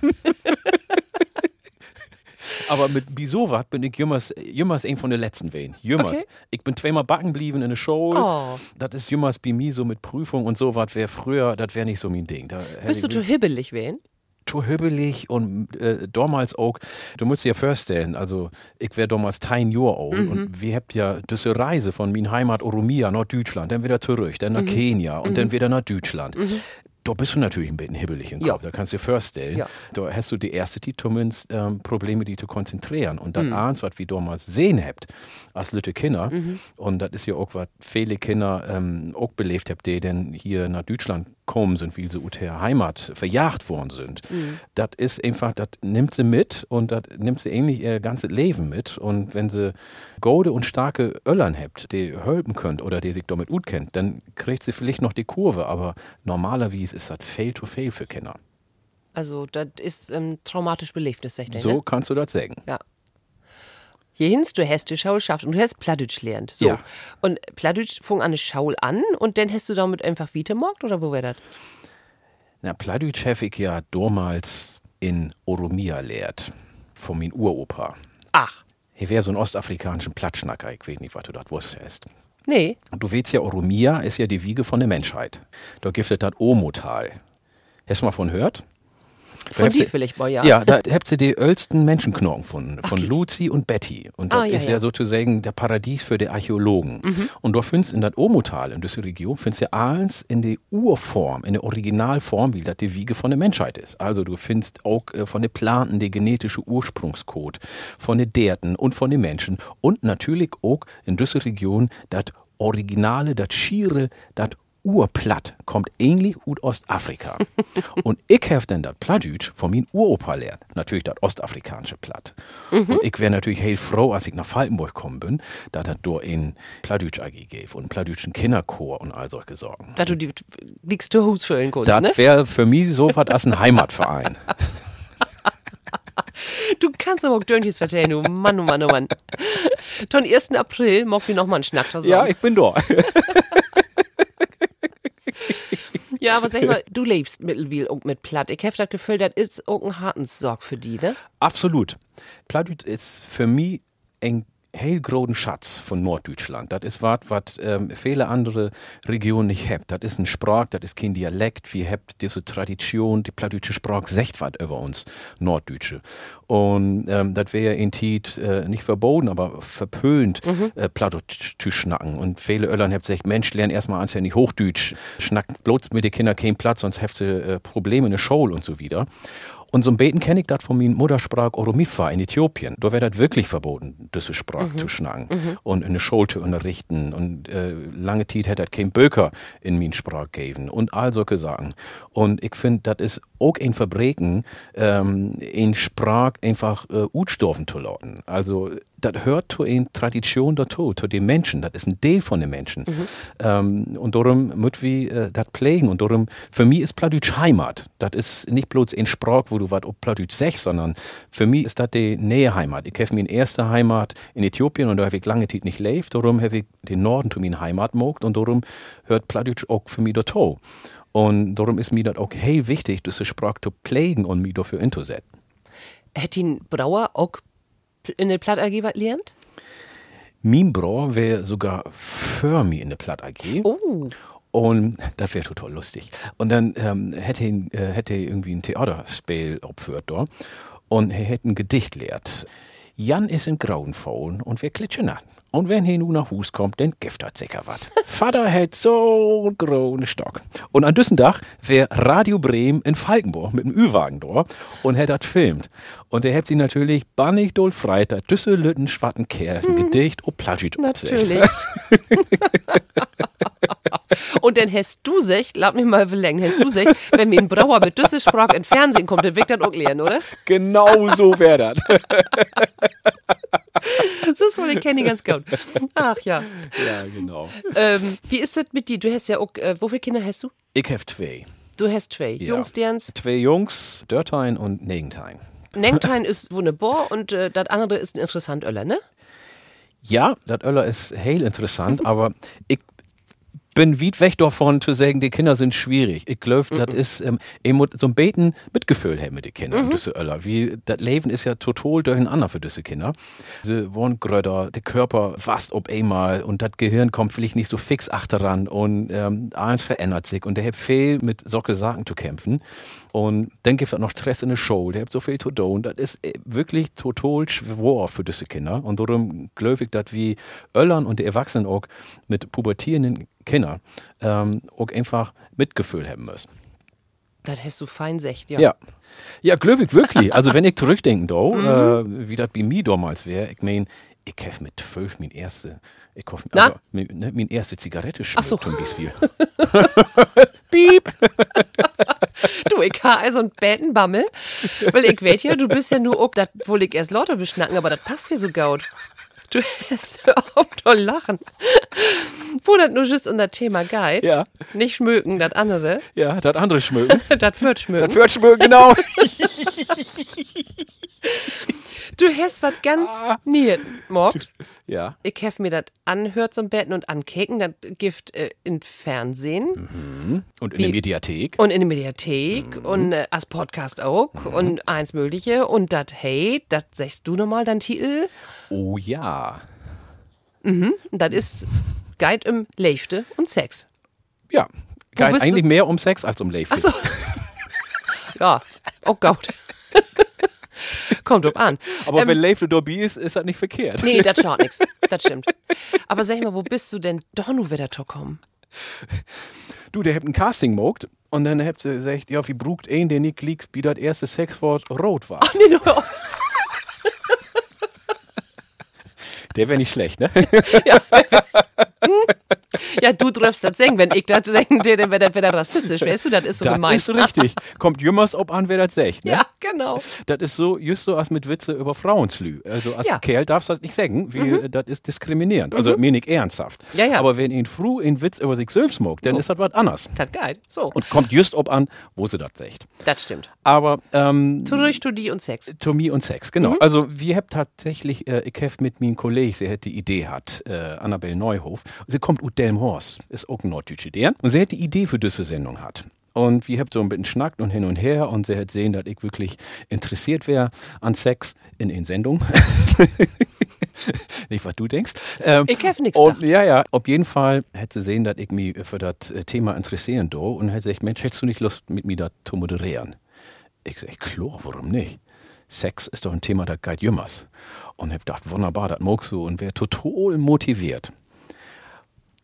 Aber mit Bisowat bin ich jümmers, jümmers ein von den letzten wen. Jümmers. Okay. Ich bin zweimal backen blieben in der Show. Oh. Das ist jümmers bei mir so mit Prüfung und so was. Wäre früher, das wäre nicht so mein Ding. Da Bist du ich zu hibbelig wen? Hübbelig und äh, damals auch, du musst dir ja vorstellen, also ich wäre damals 10 Jahre alt Mhm. und wir habt ja diese Reise von min Heimat Oromia nach Deutschland, dann wieder zurück, dann nach Mhm. Kenia und dann wieder nach Deutschland. Da bist du natürlich ein bisschen hibbelig im Ja. Kopf, da kannst du dir vorstellen. Ja. Da hast du die erste die zumindest ähm, Probleme, die zu konzentrieren. Und Mhm. das eins, was wir damals sehen habt, als Lütte Kinder, Mhm. und das ist ja auch, was viele Kinder ähm, auch belebt habt, die denn hier nach Deutschland kommen sind, wie sie aus der Heimat verjagt worden sind. Das ist einfach, das nimmt sie mit und das nimmt sie ähnlich ihr ganzes Leben mit. Und wenn sie gode und starke Öllern habt, die helfen könnt oder die sich damit gut kennt, dann kriegt sie vielleicht noch die Kurve, aber normalerweise ist das fail to fail für Kinder. Also, das ist ähm, traumatisch Belebnis, sag ich dir, So ne? kannst du das sagen. Ja. Hierhins, du hast die Schau geschafft und du hast Plattdeutsch gelernt. So. Ja. Und Plattdeutsch fing an eine Schau an und dann hast du damit einfach weitergemorgt oder wo wär das? Na, Plattdeutsch habe ich ja damals in Oromia lehrt, von min Uropa. Ach, Hier wäre so ein ostafrikanischen Plattschnacker, ich weiß nicht, was du das wusstest. Nee. Du weißt ja, Oromia ist ja die Wiege von der Menschheit. Da gibt es das Omotal. Hast du mal von gehört? Von die vielleicht mal, ja. Ja, da habt ihr die ältesten Menschenknochen von, von Okay. Lucy und Betty. Und das Ah, ist ja, ja. sozusagen der Paradies für die Archäologen. Und du findest in das Omotal, in dieser Region, findest du alles in der Urform, in der Originalform, wie das die Wiege von der Menschheit ist. Also du findest auch äh, von den Planten der genetische Ursprungscode, von den Derten und von den Menschen. Und natürlich auch in dieser Region das Originale, das Schiere, das Urplatt kommt ähnlich aus Ostafrika. und ich habe dann das Plattdeutsch von meinem Uropa lernt. Natürlich das ostafrikanische Platt. Und ich wäre natürlich heel froh, als ich nach Falkenburg gekommen bin, dass das dort in Plattdeutsch AG gäbe und Plattdeutschen Kinderchor und all solche Sorgen. Da du die liegst Hus füllen kurz, Das ne? wäre für mich so was als ein Heimatverein. Du kannst aber auch Dörnches vertellen, du Mann, oh Mann, oh Mann. Ton 1. April mag wir noch mal einen Schnack zusammen. ich bin da. Ja, aber sag mal, du lebst mittelwiel und mit Platt. Ich hab das Gefühl, das ist auch ein Hartenssorg für die, ne? Absolut. Plattdeutsch ist für mich ein hellgroßen Schatz von Norddeutschland. Das ist was, was ähm, viele andere Regionen nicht haben. Das ist ein Sprach, das ist kein Dialekt. Wir haben diese Tradition, die plattdeutsche Sprache sagt was über uns Norddeutsche. Und ähm, das wäre in Tiet äh, nicht verboten, aber verpönt, äh, Plattdeutsch zu schnacken. Und viele Öllern haben gesagt, Mensch, lern erstmal anständig Hochdeutsch. Schnackt bloß mit den Kindern keinen Platz, sonst habt ihr äh, Probleme in der Schule und so wieder. Und so ein Beten kenne ich das von meiner Muttersprache Oromifa in Äthiopien. Da wäre das wirklich verboten, diese Sprache zu schnacken und in der Schule zu unterrichten. Und äh, lange Zeit hätte das kein Böker in meinen Sprache gegeben und all solche Sachen. Und ich finde, das ist auch ein Verbrechen, ähm, in Sprache einfach äh, utstoffen zu lauten. Also, das hört zu in Tradition dazu, zu den Menschen. Das ist ein Teil von den Menschen. Ähm, und darum müssen wir äh, das pflegen. Und darum, für mich ist Plattdeutsch Heimat. Das ist nicht bloß ein Sprach, wo du was auf Plattdeutsch sagst, sondern für mich ist das die Nähe Heimat. Ich habe meine erste Heimat in Äthiopien und da habe ich lange Zeit nicht gelebt. Darum habe ich den Norden zu meiner Heimat mogt und darum hört Plattdeutsch auch für mich dazu. Und darum ist mir das auch hey wichtig, diese Sprache zu pflegen und mich dafür einzusetzen. Hätte ihn Brauer auch in der Platt AG was lernt? Mein Bruder wäre sogar für mich in der Platt AG. Oh. Und das wäre total lustig. Und dann ähm, hätte ihn, äh, hätte irgendwie ein Theaterspiel opführt da. Und er hätte ein Gedicht lehrt. Jan ist in Grauenfaulen und wir klitschen an. Und wenn er nun nach Hus kommt, dann gibt er sicher was. Vater hätt so einen großen Stock. Und an diesem Tag wär Radio Bremen in Falkenburg mit dem Ü-Wagen da und hätt das filmt. Und er hätt sie natürlich bannig doll freitag, düsse Lütten schwatten Kerl, ein Gedicht und absägt. Natürlich. Und dann hast du sich, lass mich mal verlängern, hast du sich, wenn mir ein Brauer mit Düsselsprach im Fernsehen kommt, dann wird das auch lernen, oder? Genau so wär das. So ist wohl, den kenne ich ganz gut. Ach ja. ja, genau. Ähm, wie ist das mit dir? Du hast ja auch, äh, wie viele Kinder hast du? Ich hab zwei. Du hast zwei. Ja. Jungs, Derns. Zwei Jungs, Dörtein und Negentein. Nengtein ist wunderbar und äh, das andere ist ein interessant Öller, ne? Ja, das Öller ist heel interessant, aber ich bin weit weg davon zu sagen, die Kinder sind schwierig. Ich glaube, das ist ähm, so ein Beten Mitgefühl haben mit den Kindern, diese Öller. Wie, das Leben ist ja total durcheinander für diese Kinder. Sie wollen gröder, der Körper fast ob einmal und das Gehirn kommt vielleicht nicht so fix achteran und ähm, eins verändert sich und der hat viel mit solche Sachen zu kämpfen. Und dann gibt es noch Stress in der Show, der hat so viel zu tun. Das ist äh, wirklich total schwer für diese Kinder. Und darum glaube ich, dass wir Öllern und die Erwachsenen auch mit pubertierenden Kindern ähm, auch einfach Mitgefühl haben müssen. Das hast du fein secht, ja. Ja. Ja, Glöwig, wirklich. Also, wenn ich zurückdenke, do, äh, wie das bei mir damals wäre, ich mein, ich habe mit zwölf mein erste, ich hoffe, also, mein, ne, mein erste Zigarette so. schmeckt zum Beispiel. Piep. du, ich ha also ein Bettenbammel, weil ich weet ja, du bist ja nur auch, das wohl ich erst lauter beschnacken, aber das passt hier so gaut. Du hast auf doch lachen. Wo das nur just unser Thema geht. Ja. Nicht schmöken, das andere. Ja, das andere schmücken. Das wird schmöken. das wird schmücken, genau. Du hast was ganz Ah. niet, morgt. Ja. Ich hef mir das anhört zum Betten und ankeken, das Gift äh, in Fernsehen Und in der Mediathek. und in der Mediathek Mhm. und äh, als Podcast auch und eins Mögliche und das hey, das sagst du nochmal, dein Titel. Oh ja. Und das ist Guide im Leifte und Sex. Ja. Du- eigentlich mehr um Sex als um Leben. Ach so. ja, Oh Gott. Kommt drauf an. Aber Ähm, wenn Leif dabei ist, ist das nicht verkehrt. Nee, das schaut nix. Das stimmt. Aber sag mal, wo bist du denn doch nur wieder zu kommen? Du, der habt ein Casting gemacht und dann habt ihr gesagt, ja, wie brugt ein, der nicht liegt, wie das erste Sexwort rot war. Nee, du hör auf. Der wäre nicht schlecht, ne? Ja, du darfst das sagen. Wenn ich das denke, dann wäre das wieder rassistisch. Weißt du, das ist so das gemein. ist richtig. Kommt jümmers ob an, wer das sagt, ne? Ja, genau. Das ist so, just so als mit Witze über Frauenslü. Also als Ja. Mhm. Kerl darfst du das nicht sagen, wie, das ist diskriminierend. Also mir nicht ernsthaft. Ja, ja. Aber wenn ihn früh einen Witz über sich selbst smokt, dann ist das was anderes. Das geil. So, Und kommt just ob an, wo sie das sagt. das stimmt. Aber ähm, Tu durch, tu die und Sex. Tomie und Sex, genau. Also wir haben tatsächlich, äh, ich hab mit meinem Kollegen, sie hat die Idee hat, äh, Annabelle Neuhof, sie kommt aus Delmhorst, ist auch ein norddeutsche Idee. Und sie hat die Idee für diese Sendung hat. Und wir haben so ein bisschen schnackt und hin und her und sie hat sehen, dass ich wirklich interessiert wäre an Sex in den Sendungen. Nicht, was du denkst. Ähm, Ich hab nix und, Ja, ja, auf jeden Fall hätte sie sehen, dass ich mich für das äh, Thema interessieren do und hätte gesagt, Mensch, hättest du nicht Lust, mit mir da zu moderieren? Ich sag, klar, warum nicht? Sex ist doch ein Thema, das geht jümmers. Und hab gedacht, wunderbar, das magst du und wäre total motiviert.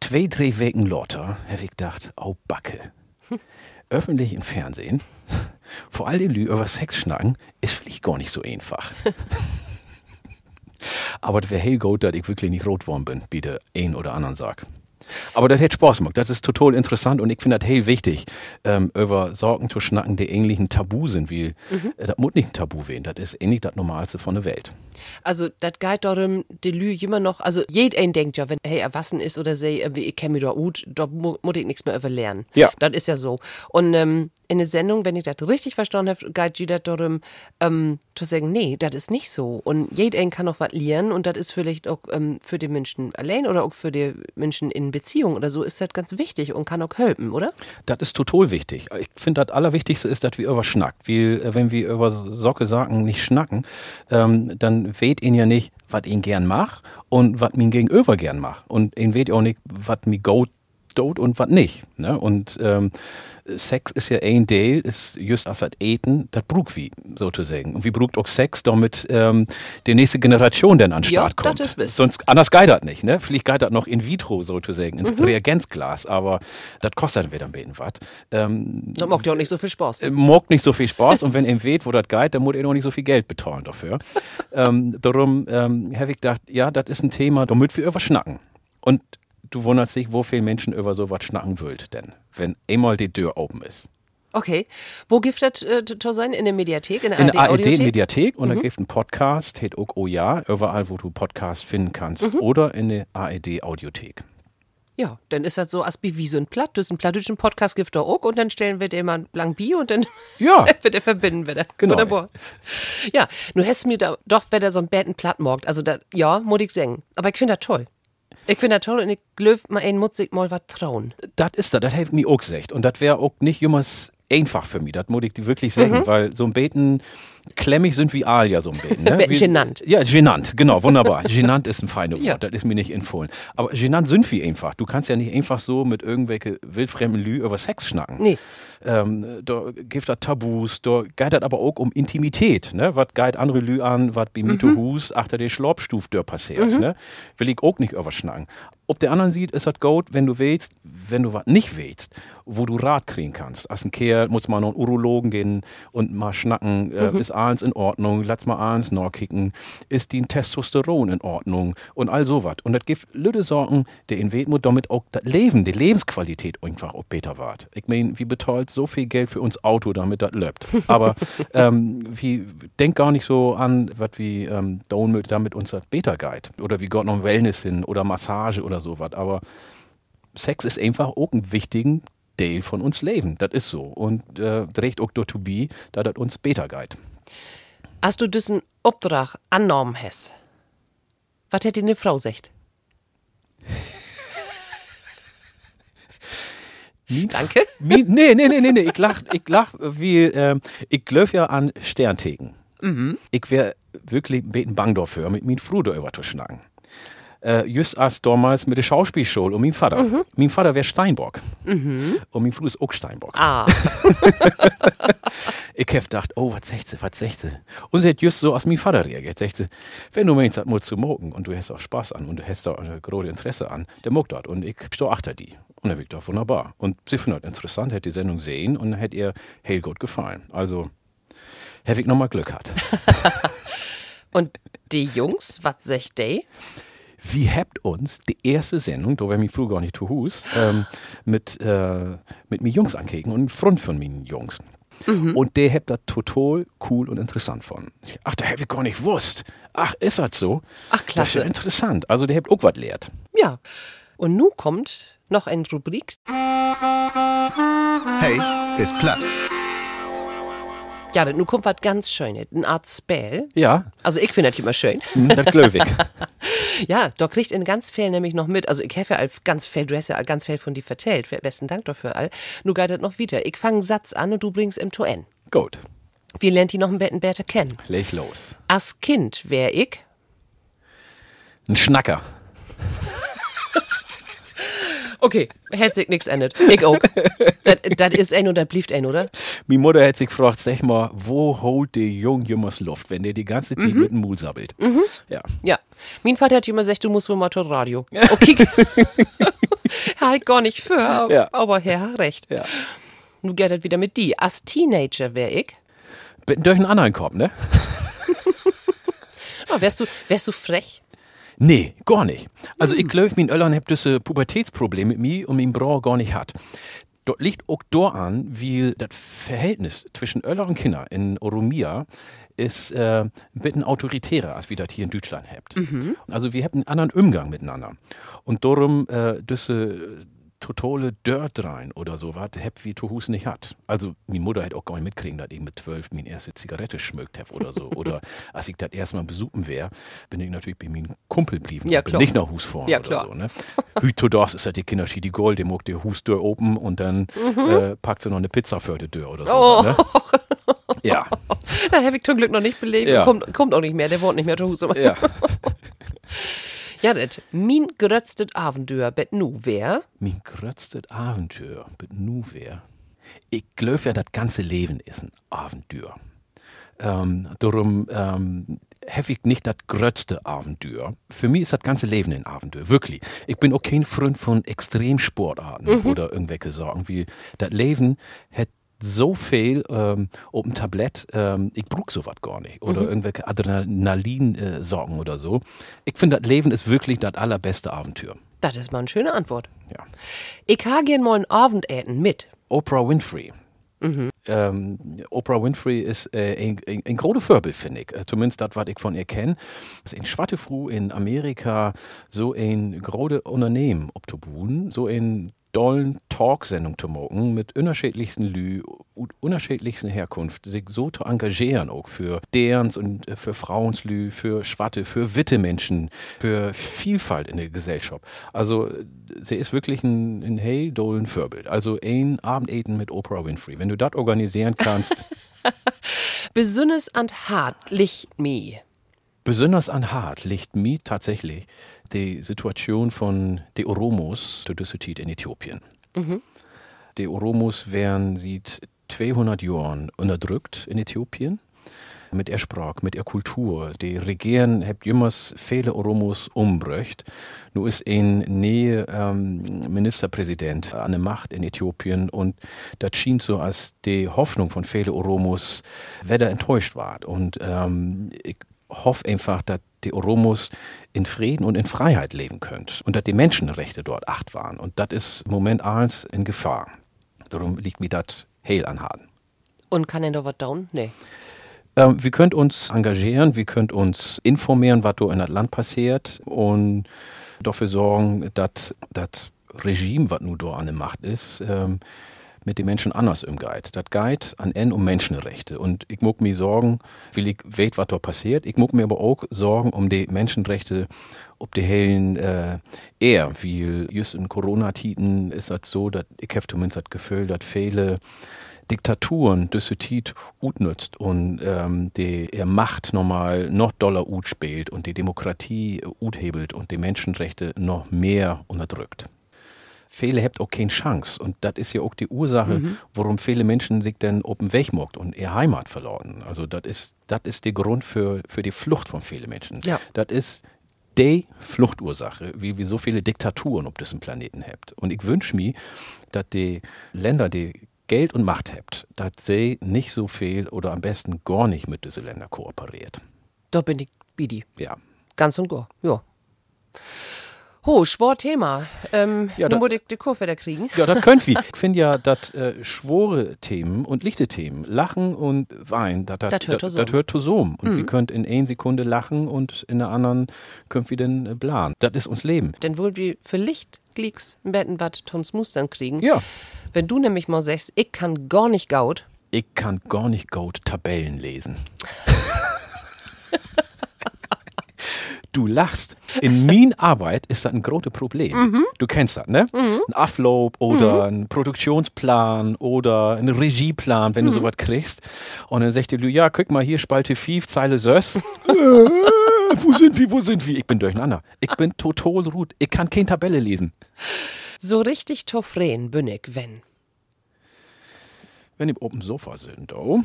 Zwei, drei Wochen lauter hab ich gedacht, au Backe. Öffentlich im Fernsehen, vor allem über Sex schnacken, ist vielleicht gar nicht so einfach. Aber das wäre hell gut, dass ich wirklich nicht rot geworden bin, wie der ein oder anderen sagt. Aber das hätte Spaß gemacht. Das ist total interessant und ich finde das hell wichtig, ähm, über Sorgen zu schnacken, die eigentlich ein Tabu sind, weil äh, das muss nicht ein Tabu werden. Das ist ähnlich das Normalste von der Welt. Also, das geht darum, die Lü immer noch, also, jeder denkt ja, wenn hey erwachsen ist oder sei, äh, wie ich kenne mich da gut, da mu muss ich nichts mehr über lernen. Ja. Das ist ja so. Und ähm, in der Sendung, wenn ich das richtig verstanden habe, geht jeder darum, ähm, zu sagen, nee, das ist nicht so. Und jeder kann noch was lernen und das ist vielleicht auch ähm, für die Menschen allein oder auch für die Menschen in Beziehung oder so, ist das ganz wichtig und kann auch helfen, oder? Das ist total wichtig. Ich finde, das Allerwichtigste ist, dass wir über schnackt. Weil, äh, wenn wir über Socke sagen, nicht schnacken, ähm, dann weht ihn ja nicht, was ihn gern macht und was mir gegenüber gern macht. Und ihn weht auch nicht, was mir gut tut und was nicht. Ne? Und ähm, Sex ist ja ein Teil, ist just als das Eten, das braucht wie, sozusagen. Und wie braucht auch Sex, damit ähm, die nächste Generation dann an den Ja, Start kommt. ist wiss. Sonst, anders geht das nicht, ne? Vielleicht geht das noch in vitro, sozusagen, in Reagenzglas, aber das kostet dann wieder ein bisschen was. Ähm, Das macht ja auch nicht so viel Spaß. äh, mag nicht so viel Spaß und wenn ihr weht, wo das geht, dann muss ihr noch nicht so viel Geld bezahlen dafür. ähm, darum ähm, habe ich gedacht, ja, das ist ein Thema, da müssen wir über schnacken. Und du wunderst dich, wo viele Menschen über sowas schnacken wollt denn, wenn einmal die Tür open ist. Okay. Wo gibt das äh, zu sein? In der Mediathek? In der In der? ARD-Mediathek und da gibt ein Podcast, heißt auch Oh ja, überall, wo du Podcasts finden kannst. Oder in der ARD-Audiothek. Ja, dann ist das so Aspi wie so ein Platt. Das ist ein plattischen Podcast gibt da auch und dann stellen wir dir mal ein Blank Bier und dann Ja. wird er verbinden wieder. Genau. Wunderbar. Ja, du hast mir da doch wieder so ein Betten platt morgt. Also da, ja, muss ich sagen. Aber ich finde das toll. Ich finde das toll und ich löf mal ein Mutzig mal was trauen. Das ist das, das hilft mir auch gesagt. Und das wäre auch nicht jemals einfach für mich, das muss ich dir wirklich sagen, weil so ein Beten klemmig sind wie Alia, so ein Beten. Ne? Wie- genannt. Ja, genannt, genau, wunderbar. genannt ist ein feines Wort, Ja. das ist mir nicht empfohlen. Aber genannt sind wir einfach. Du kannst ja nicht einfach so mit irgendwelche wildfremden Lü über Sex schnacken. Nee. Ähm, da gibt es Tabus, da geht das aber auch um Intimität. Ne? Was geht andere Lü an, was bei Mito Hus achter der Schlobstuf da passiert. Ne? Will ich auch nicht überschnacken. Ob der anderen sieht, ist das gut, wenn du willst, wenn du was nicht willst, wo du Rat kriegen kannst. Als ein Kerl muss man noch einen Urologen gehen und mal schnacken, äh, ist eins in Ordnung, lass mal eins kicken, ist die Testosteron in Ordnung und all sowas. Und das gibt Lüde Sorgen, der in Wetmut damit auch das Leben, die Lebensqualität einfach auch besser wird. Ich meine, wie bezahlt so viel Geld für uns Auto, damit das läuft. Aber ähm, wie denk gar nicht so an, was wie ähm, tun, damit uns das besser geht. Oder wie Gott noch Wellness hin oder Massage oder sowas. Aber Sex ist einfach auch ein wichtigen Teil von uns Leben. Das ist so. Und äh, direkt auch to be, da das uns besser geht. Hast du diesen Obdrach angenommen hast? Was hätte eine Frau gesagt? Danke. Mi, nee, nee, nee, nee, nee. Ich lach, ich lach, wie, ähm, ich glaub ja an Sterntheken. Ich wär wirklich ein bisschen bang dafür, mit meinem Bruder über zu schnacken. Äh, just als damals mit der Schauspielschule und mein Vater. Mein Vater wär Steinbock. Und mein Bruder ist auch Steinbock. Ah, Ich hab gedacht, oh, was sagt sie, was sagt sie? Und sie hat just so aus meinem Vater reagiert. Sagt sie, wenn du meinst, das muss zu mogen und du hast auch Spaß an und du hast da ein großes Interesse an, der mogt dort und ich stehe achter die. Und er wirkt doch wunderbar. Und sie findet das interessant, hat die Sendung sehen und hat ihr heel gut gefallen. Also, habe ich nochmal Glück hat. Und die Jungs, was sagt die? Wie habt uns die erste Sendung, da war mir früher gar nicht zu Hus, ähm, mit, äh, mit mir Jungs ankeken und Front von mir Jungs. Und der habt das total cool und interessant von. Ach, da hab ich gar nicht gewusst. Ach, ist das so? Ach, Das ist klasse. ja interessant. Also, der habt auch was lehrt. Ja. Und nun kommt noch eine Rubrik. Hey, ist platt. Ja, nun kommt was ganz Schönes. Eine Art Spell. Ja, Also ich finde das immer schön. hm, das glaub ich. Ja, da kriegt in ganz viel nämlich noch mit. Also ich habe ja ganz viel, du hast ja all ganz viel von dir vertellt. Besten Dank dafür all. Nu geht das noch wieder. Ich fange einen Satz an und du bringst im to N. Gut, Wir lernt die noch ein besser kennen. leg los. Als Kind wär ich, Ein Schnacker. Okay, hätt sich nix ändert. Ich auch. Das ist ein und das blieft ein, oder? Meine Mutter hat sich gefragt, sag mal, wo holt der Jung jemals Luft, wenn der die ganze Zeit mit dem Mul sabbelt? Ja. Ja. Mein Vater hat immer gesagt, du musst wohl mal zur Radio. Okay. halt gar nicht für, aber, Ja. aber Herr hat recht. Ja. Nu geht das wieder mit die. Als Teenager wär ich. Bin durch einen anderen Kopf, ne? Oh, wärst du, wärst du frech? Nee, gar nicht. Also ich glaube, mein Öllern hat diese Pubertätsproblem mit mir und mein Brauer gar nicht hat. Dort liegt auch da an, wie das Verhältnis zwischen Öller und Kinder in Oromia ist äh, ein bisschen autoritärer, als wir das hier in Deutschland habt. Also wir haben einen anderen Umgang miteinander. Und darum äh, diese totale Dirt rein oder so was, hab wie Tohus nicht hat. Also, meine Mutter hätte auch gar nicht mitkriegen, dass ich mit zwölf meine erste Zigarette schmückt hab oder so. oder als ich das erstmal besuchen wäre, bin ich natürlich bei meinem Kumpel blieben. Ja, klar. nicht nach Hus fahren Ja, oder klar. so. Ne? Hütodos ist ja die Kinderschi die Gold, der mag die Hustür open und dann äh, packt sie noch eine Pizza für die Tür oder so. Mhm. Oh. Ne? Ja, Da habe ich zum Glück noch nicht belebt. Ja. Kommt, kommt auch nicht mehr, der wohnt nicht mehr zu Hause. ja. Ja, das. Min gerötztet Abenteuer bet nu wär. Mein größtes Abenteuer mit nu wär. Ich glaube ja, das ganze Leben ist ein Abenteuer. Ähm, darum ähm, ich nicht das größte Abenteuer. Für mich ist das ganze Leben ein Abenteuer, wirklich. Ich bin auch kein Freund von Extremsportarten oder irgendwelche Sorgen, wie das Leben hat so viel ähm, auf dem Tablett, ähm, ich brauche sowas gar nicht. Oder irgendwelche Adrenalin-Sorgen oder so. Ich finde, das Leben ist wirklich das allerbeste Abenteuer. Das ist mal eine schöne Antwort. Ja. Ich ha gern mal ein Abendäten mit. Oprah Winfrey. Ähm, Oprah Winfrey ist äh, ein, ein, ein großes Vorbild, finde ich. Äh, Zumindest das, was ich von ihr kenne. Das ist ein schwatte Frau in Amerika so ein großes Unternehmen abzubauen, so ein dollen Talksendung zu machen mit unterschiedlichsten Lü, und unterschiedlichsten Herkunft, sich so zu engagieren, auch für derens und äh, für Frauenslü, für Schwatte, für witte Menschen, für Vielfalt in der Gesellschaft. Also äh, sie ist wirklich ein, ein hey dollen Vorbild. Also ein Abendeten mit Oprah Winfrey. Wenn du das organisieren kannst, Besünnes and hart licht mi. Besonders an hart liegt mir tatsächlich die Situation von den Oromos zu Düsseldorf in Äthiopien. Die Oromos werden seit 200 Jahren unterdrückt in Äthiopien. Mit der Sprache, mit der Kultur. Die Regieren hat jemals viele Oromos umbrücht. Nun ist ein Nähe ähm, Ministerpräsident an der Macht in Äthiopien und das schien so, als die Hoffnung von vielen Oromos wieder enttäuscht war. Und ähm, ich hoffe einfach, dass die Oromos in Frieden und in Freiheit leben könnt und dass die Menschenrechte dort acht waren. Und das ist im Moment alles in Gefahr. Darum liegt mir das heil an Haden. Und kann denn da was down? Nee. Ähm, wir könnt uns engagieren, wir könnt uns informieren, was da in das Land passiert und dafür sorgen, dass das Regime, was nun da an der Macht ist, ähm, mit den Menschen anders umgeht. Das geht an N um Menschenrechte. Und ich muss mir sorgen, will ich weiß, was da passiert. Ich muss mir aber auch sorgen um die Menschenrechte, ob die hellen äh, eher, wie just in Corona-Titen ist das so, dass ich habe zumindest das Gefühl, dass viele Diktaturen das Tit utnützt und ähm, die Macht nochmal noch doller ut spielt und die Demokratie uthebelt und die Menschenrechte noch mehr unterdrückt. Viele habt auch keine Chance. Und das ist ja auch die Ursache, warum viele Menschen sich dann auf den Weg und ihre Heimat verloren. Also das ist, das ist der Grund für, für die Flucht von vielen Menschen. Ja. Das ist die Fluchtursache, wie wir so viele Diktaturen auf diesem Planeten habt. Und ich wünsche mir, dass die Länder, die Geld und Macht habt, dass sie nicht so viel oder am besten gar nicht mit diesen Ländern kooperiert. Da bin ich Bidi. Ja. Ganz und gar. Ja. Ho, schwor Thema. Ähm, Ja, da- muss ich die Kurve da kriegen. Ja, das können wir. Ich finde ja, dass äh, schwore Themen und lichte Themen, Lachen und Wein, das hört zusammen. das hört zusammen. Und wir könnt in einer Sekunde lachen und in der anderen könnt wir dann äh, blahen. Das ist uns Leben. Denn wohl wie für Licht im Betten wat Tons Mustern kriegen. Ja. Wenn du nämlich mal sagst, ich kann gar nicht gaut, Ich kann gar nicht gut Tabellen lesen. Du lachst. In min Arbeit ist das ein großes Problem. Du kennst das, ne? Ein Ablauf oder ein Produktionsplan oder ein Regieplan, wenn du sowas kriegst. Und dann sagt dir, ja, guck mal hier, Spalte 5, Zeile 6. äh, wo sind wir, wo sind wir? Ich bin durcheinander. Ich bin total ruht. Ich kann keine Tabelle lesen. so richtig toffren bin ich, wenn. wenn ihr auf dem Sofa sind, oh,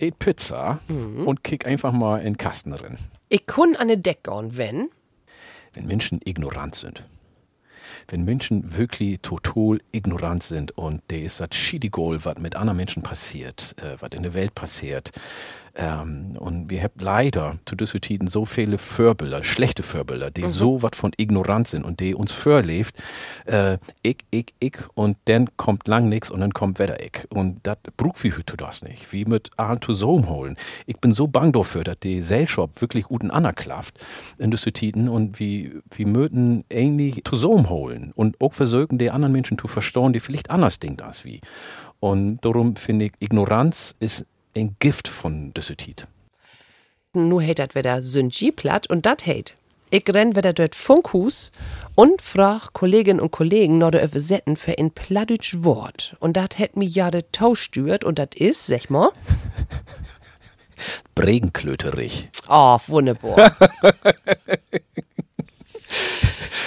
ät Pizza und kick einfach mal in den Kasten rein. Ich kun an de Deck gehen, wenn. Wenn Menschen ignorant sind. Wenn Menschen wirklich total ignorant sind und der ist das Schidigol, was mit anderen Menschen passiert, äh, was in der Welt passiert. Ähm, und wir haben leider zu diesen Tiden so viele Vorbilder, schlechte Vorbilder, die so was von ignorant sind und die uns vorlebt. Äh, ich, ich, ich und dann kommt lang nix und dann kommt wieder ich. Und das braucht wir heute das nicht. Wie mit zusammen holen. Ich bin so bang dafür, dass die Gesellschaft wirklich guten anerklafft in diesen Tiden und wie, wie möten eigentlich zusammen holen und auch versuchen, die anderen Menschen zu verstehen, die vielleicht anders denken als wie. Und darum finde ich, Ignoranz ist ein Gift von dieser Tid. Nu hat dat wieder Synji platt und dat hate. Ich renn wieder dort Funkhus und frag Kolleginnen und Kollegen noch der Übersetten für ein plattdütsch Wort. Und dat hätt mi ja de Tausch stürt und dat is, sag mal, Bregenklöterich. oh, wunderbar.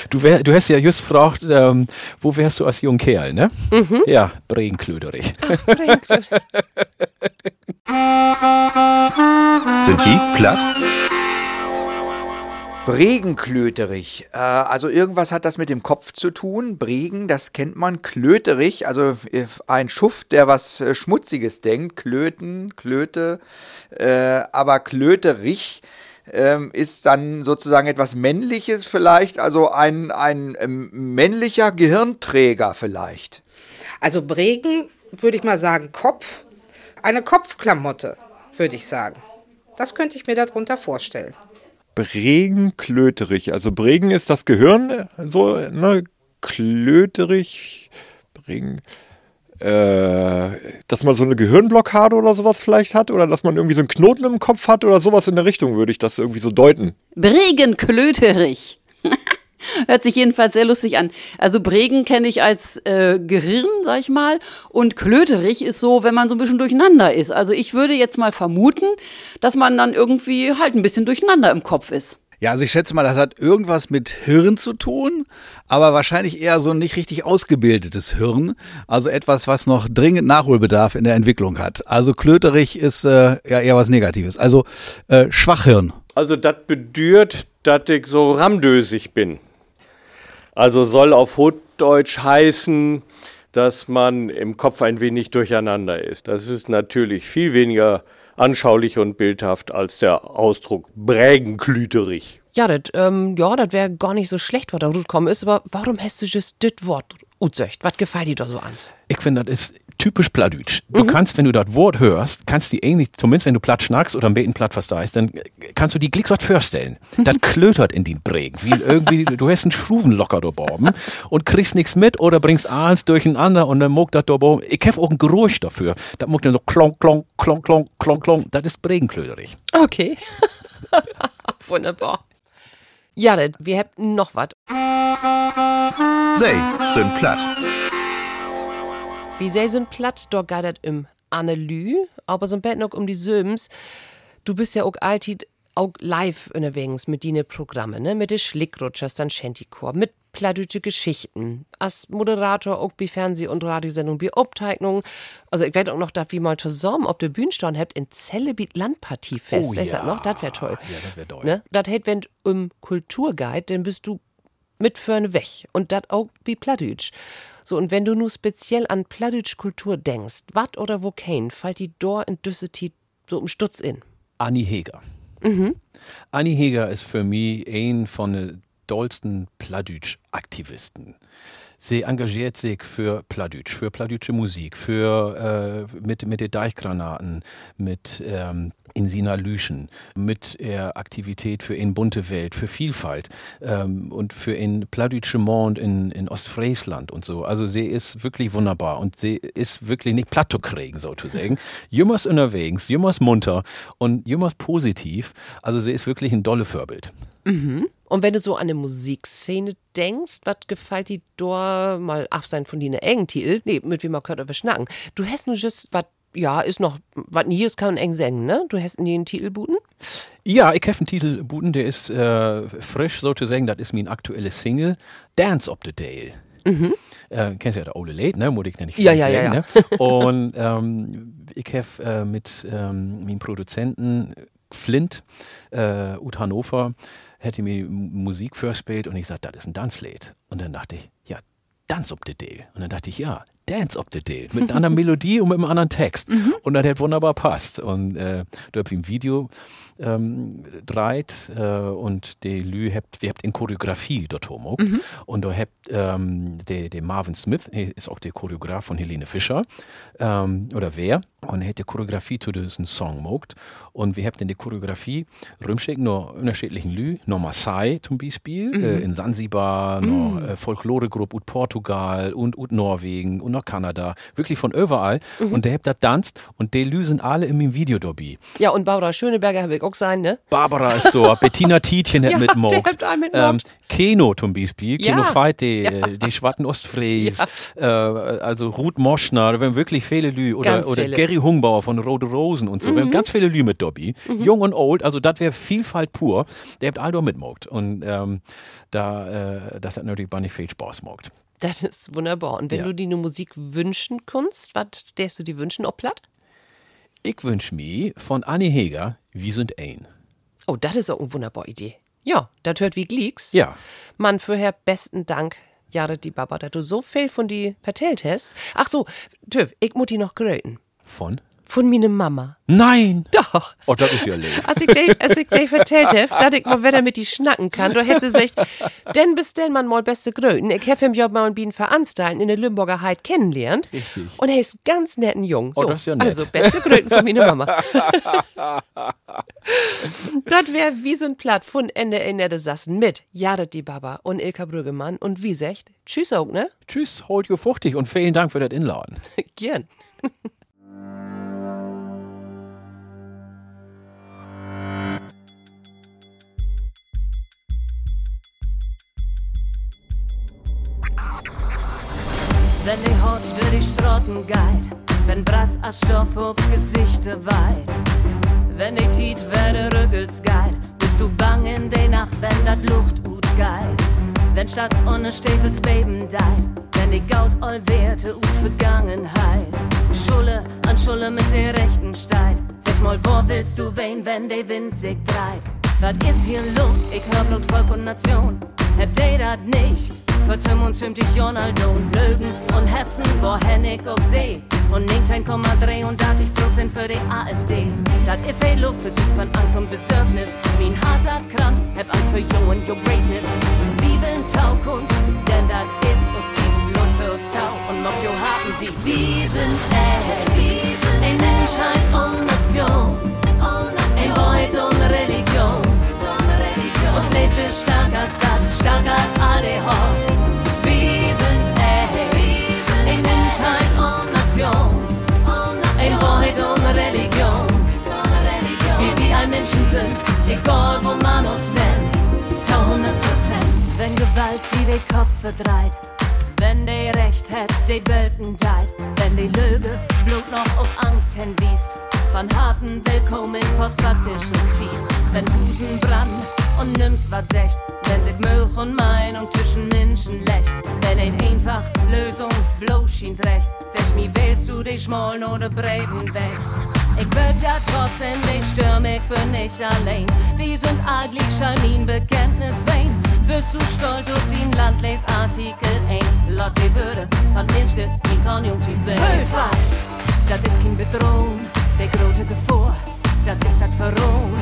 Du, wär, du hast ja just gefragt, ähm, wo wärst du als junger Kerl, ne? Ja, Bregenklöterich. Sind die platt? Bregenklöterich. Äh, also irgendwas hat das mit dem Kopf zu tun. Bregen, das kennt man. Klöterich, also ein Schuft, der was äh, Schmutziges denkt. Klöten, Klöte. Äh, aber Klöterich ähm, ist dann sozusagen etwas Männliches vielleicht. Also ein, ein ähm, männlicher Gehirnträger vielleicht. Also Bregen, würde ich mal sagen, Kopf. Eine Kopfklamotte, würde ich sagen. Das könnte ich mir darunter vorstellen. Bregen klöterig. Also Bregen ist das Gehirn, so, ne? Klöterig, Bregen. Äh, dass man so eine Gehirnblockade oder sowas vielleicht hat oder dass man irgendwie so einen Knoten im Kopf hat oder sowas in der Richtung, würde ich das irgendwie so deuten. Bregenklöterich. Hört sich jedenfalls sehr lustig an. Also Bregen kenne ich als äh, Gehirn, sag ich mal, und Klöterich ist so, wenn man so ein bisschen durcheinander ist. Also ich würde jetzt mal vermuten, dass man dann irgendwie halt ein bisschen durcheinander im Kopf ist. Ja, also ich schätze mal, das hat irgendwas mit Hirn zu tun, aber wahrscheinlich eher so ein nicht richtig ausgebildetes Hirn. Also etwas, was noch dringend Nachholbedarf in der Entwicklung hat. Also klöterig ist äh, ja eher was Negatives. Also äh, Schwachhirn. Also das bedeutet, dass ich so ramdösig bin. Also soll auf Hochdeutsch heißen, dass man im Kopf ein wenig durcheinander ist. Das ist natürlich viel weniger anschaulich und bildhaft als der Ausdruck Brägenklüterig. ja, dat, ähm, ja, dat wär gar nicht so schlecht, was da gekommen ist, aber warum hast du just dit Wort utsöcht? Was gefällt dir da so an? Ich finde, das ist typisch Plattdütsch. Du kannst, wenn du das Wort hörst, kannst die ähnlich, zumindest wenn du platt schnackst oder am Beten platt was da ist, dann kannst du die Glicks was vorstellen. Das klötert in den Bregen. Wie irgendwie, du hast einen Schruvenlocker da oben und kriegst nichts mit oder bringst alles durcheinander und dann muckt das da oben. Ich habe auch ein Geräusch dafür. Das muckt dann so klonk, klonk, klonk, klonk, klonk, klonk. Das ist Bregenklöterich. Okay. Wunderbar. Ja, wir hätten noch was. Sei sind platt. Wie sei so ein Platt, geht das im Annelü, aber so ein Bett noch um die Söms. Du bist ja auch alltid auch live unterwegs mit deinen Programmen, ne? Mit den Schlickrutschers, dann Shantychor, mit pladütsche Geschichten. Als Moderator auch bei Fernseh- und Radiosendungen wie Obteignungen. Also ich werde auch noch da wie mal zusammen auf der Bühne stehen habt in Zellebiet Landpartiefest. Oh weißt ja. das noch? Das wäre toll. Ja, das wäre toll. Ne? Das hätt wenn im Kulturguide, dann bist du mit vorne weg. Und das auch wie Pladütsch. So, und wenn du nur speziell an Pladütsch Kultur denkst, wat oder wo kein, fällt die Dor in Düsseldorf so um Stutz in. Annie Heger. Mhm. Annie Heger ist für mich ein von den dollsten Pladütsch-Aktivisten. Sie engagiert sich für Pladütsch, für pladütsche Musik, für äh, mit mit den Deichgranaten, mit ähm, in Sina Lüschen, mit der Aktivität für in bunte Welt, für Vielfalt ähm, und für in pladütsche Mond in, in Ostfriesland und so. Also sie ist wirklich wunderbar und sie ist wirklich nicht platt zu kriegen, sozusagen. Jümmers unterwegs, jümmers munter und jümmers positiv. Also sie ist wirklich ein dolle Vorbild. Mhm. Und wenn du so an eine Musikszene denkst, was gefällt dir da mal absein von deiner engen Titel? Nee, mit wem man könnte wir schnacken. Du hast nur just, was, ja, ist noch, was nie ist, kann eng singen, ne? Du hast nie einen Titel buten? Ja, ich habe einen Titel buten, der ist äh, frisch sozusagen, das ist mein aktuelle Single, Dance of the Dale. Mhm. Äh, kennst du ja der Ole Late, ne? Muss ich nicht Ja, ja, ja, sagen, ja. Ne? Und ähm, ich habe äh, mit ähm, meinem Produzenten Flint äh, ut Hannover hätte mir Musik vorgespielt und ich sagte, das ist ein Tanzlied. Und dann dachte ich, ja, Dance up the Dale. Und dann dachte ich, ja, Dance up the Dale. Mit einer anderen Melodie und mit einem anderen Text. Und das hätte wunderbar passt. Und äh, du hast ein Video ähm, dreit äh, und die Lü habt, wir habt in Choreografie dort homo. Mhm. Und da habt ähm, der, der Marvin Smith, ist auch der Choreograf von Helene Fischer, ähm, oder wer, und er hat die Choreografie zu diesem Song mogt. Und wir habt in der Choreografie rumschick nur unterschiedlichen Lü, noch Maasai zum Beispiel, Mhm. äh, in Zanzibar, noch äh, Folkloregruppe ut Portugal und ut Norwegen und noch Kanada, wirklich von überall. Mhm. Und der habt da tanzt und die Lü sind alle in meinem Video dabei. Ja, und Barbara Schöneberger habe ich auch sein, ne? Barbara ist da, Bettina Tietjen hat Ja, mitmogt. der hat mitmogt. Keno zum Beispiel, Ja. Keno Veit, die, Ja. die Schwatten Ostfries, äh, also Ruth Moschner, da werden wirklich viele Lü, oder, Ganz oder viele. Gary Hungbauer von Rote Rosen und so, wir haben Mhm. ganz viele Lü mit dabei, Mhm. jung und old, also das wäre Vielfalt pur, der habt all da mitmogt und ähm, da, äh, das hat natürlich bei nicht viel Spaß gemacht. Das ist wunderbar. Und wenn Ja. du dir eine Musik wünschen kannst, was darfst du dir wünschen, ob platt? Ich wünsch mir von Annie Heger, Wir sind ein. Oh, das ist auch eine wunderbare Idee. Ja, das hört wie Gleeks. Ja. Mann, vorher besten Dank, Jared die Baba, dass du so viel von die vertellt hast. Ach so, Töv, ich muss die noch gröten. Von? Von meine Mama. Nein! Doch. Oh, das ist ja lieb. Als ich dir, als ich dir vertellt hab, dass ich mal wieder mit die schnacken kann, du hättest gesagt, denn bestell man mal beste Gröten. Ich hab ihm ja mal ein Bien veranstalten in der Lümburger Heid kennenlernt. Richtig. Und er ist ganz netten Jung. Oh, So, das ist ja nett. Also, beste Gröten von meine Mama. das wär wie so ein Platt von Ende Ende der Sassen mit Jared die Baba und Ilka Brüggemann und wie sagt, tschüss auch, ne? Tschüss, holt ihr fuchtig und vielen Dank für das Inladen. Gern. Wenn die Haut durch die Straßen geht, wenn Brass als Stoff auf Gesichter weit. Wenn die Tiet werde Rüggels geht, bist du bang in die Nacht, wenn dat Luft gut geht. Wenn statt ohne Stiefels Beben dein, wenn die Gaut all Werte ut Vergangenheit. Schulle an Schulle mit der rechten Stein. Sag mal, wo willst du wen, wenn der Wind sich dreht? Was ist hier los? Ich hör Blut, Volk und Nation. Habt ihr dat nicht? Vertüm und zünd ich Ronaldo und Lügen und Herzen, wohin ich auch seh. Und 19,3 und 80 Prozent für die AfD. Das ist ein Luftbezug von Angst und Besorgnis. Wie ein Hart hat krank, hab Angst für You und Your Greatness. Wie will Taukunft, denn das ist uns die Lust aus Tau und macht Jo Harten wie. Wir sind echt, ein Menschheit und Nation. Ein Beut und Religion. Uns lebt stark als Stadt, stark als alle Hort. Sind, egal wo man uns nennt. Tau 100 Prozent. Wenn Gewalt die den Kopf verdreht. Wenn die Recht hat, die Bölken deit. Wenn die Lüge Blut noch auf Angst hinwiest. Von harten Willkommen postfaktischen Tiet. Wenn Busen brand und nimmst wat secht. Wenn sich Milch und Meinung zwischen Menschen lächt, wenn ein einfach Lösung bloß schien recht, sag mir, wählst du dich schmollen oder breiten weg? Ich würd ja trotzdem dich stürmen, ich bin nicht allein. Wir sind eigentlich Schalmin Bekenntnis wein. Bist du stolz auf den Landlesartikel ein? Lot die Würde von Menschke in Konjunktiv Vielfalt, das ist kein Bedrohung, der große Gefahr, das ist das Verrohung.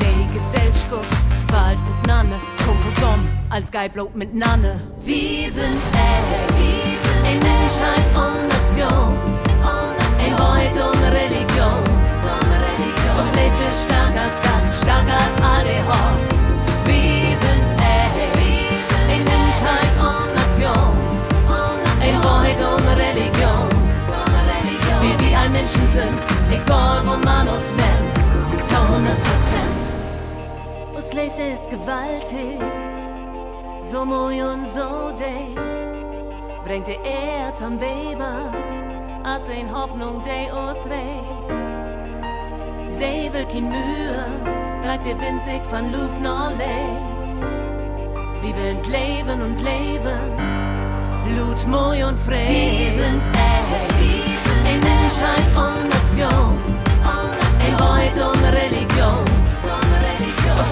Die Gesellschaft fällt und Nanne, kommt zusammen als Geiblaut mit Nanne. Wir sind ey, ein Menschheit und Nation, ein Wort und Religion. Uns lebt es stark als Gott, stark als alle Hort. Wir sind ey, ein Menschheit und Nation, ein Wort und Religion. Wie wir all Menschen sind, egal wo man uns nennt, zu 100 Prozent. Uns lebt es gewaltig, so moi und so day. Bringt die Erde am Baby, als ein Hoffnung, die uns trägt. Will kein Mühe, der Wind sich von Luft nach Lee. Wir wollen leben und leben, Blut, moi und frei. Wir sind ey, ein Menschheit und Nation, ein Wort und Religion.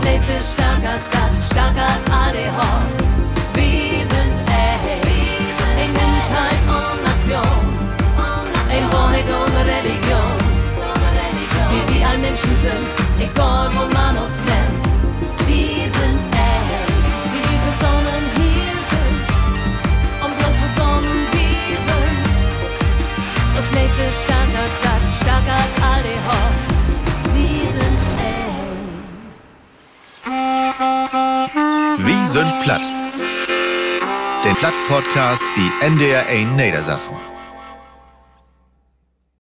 Lebt es stark als Gott, stark als alle Hort. Wir sind ey, ein Menschheit und Nation, ein Wort und Religion. Wir Menschen sind, egal wo man uns nennt. Wir sind wie wir zusammen hier sind und bloß zusammen wir sind. Es stark als Gott, stark als alle Hort. Wir sind ey. Wie sind platt? Den Platt-Podcast, die NDR 1 Niedersassen.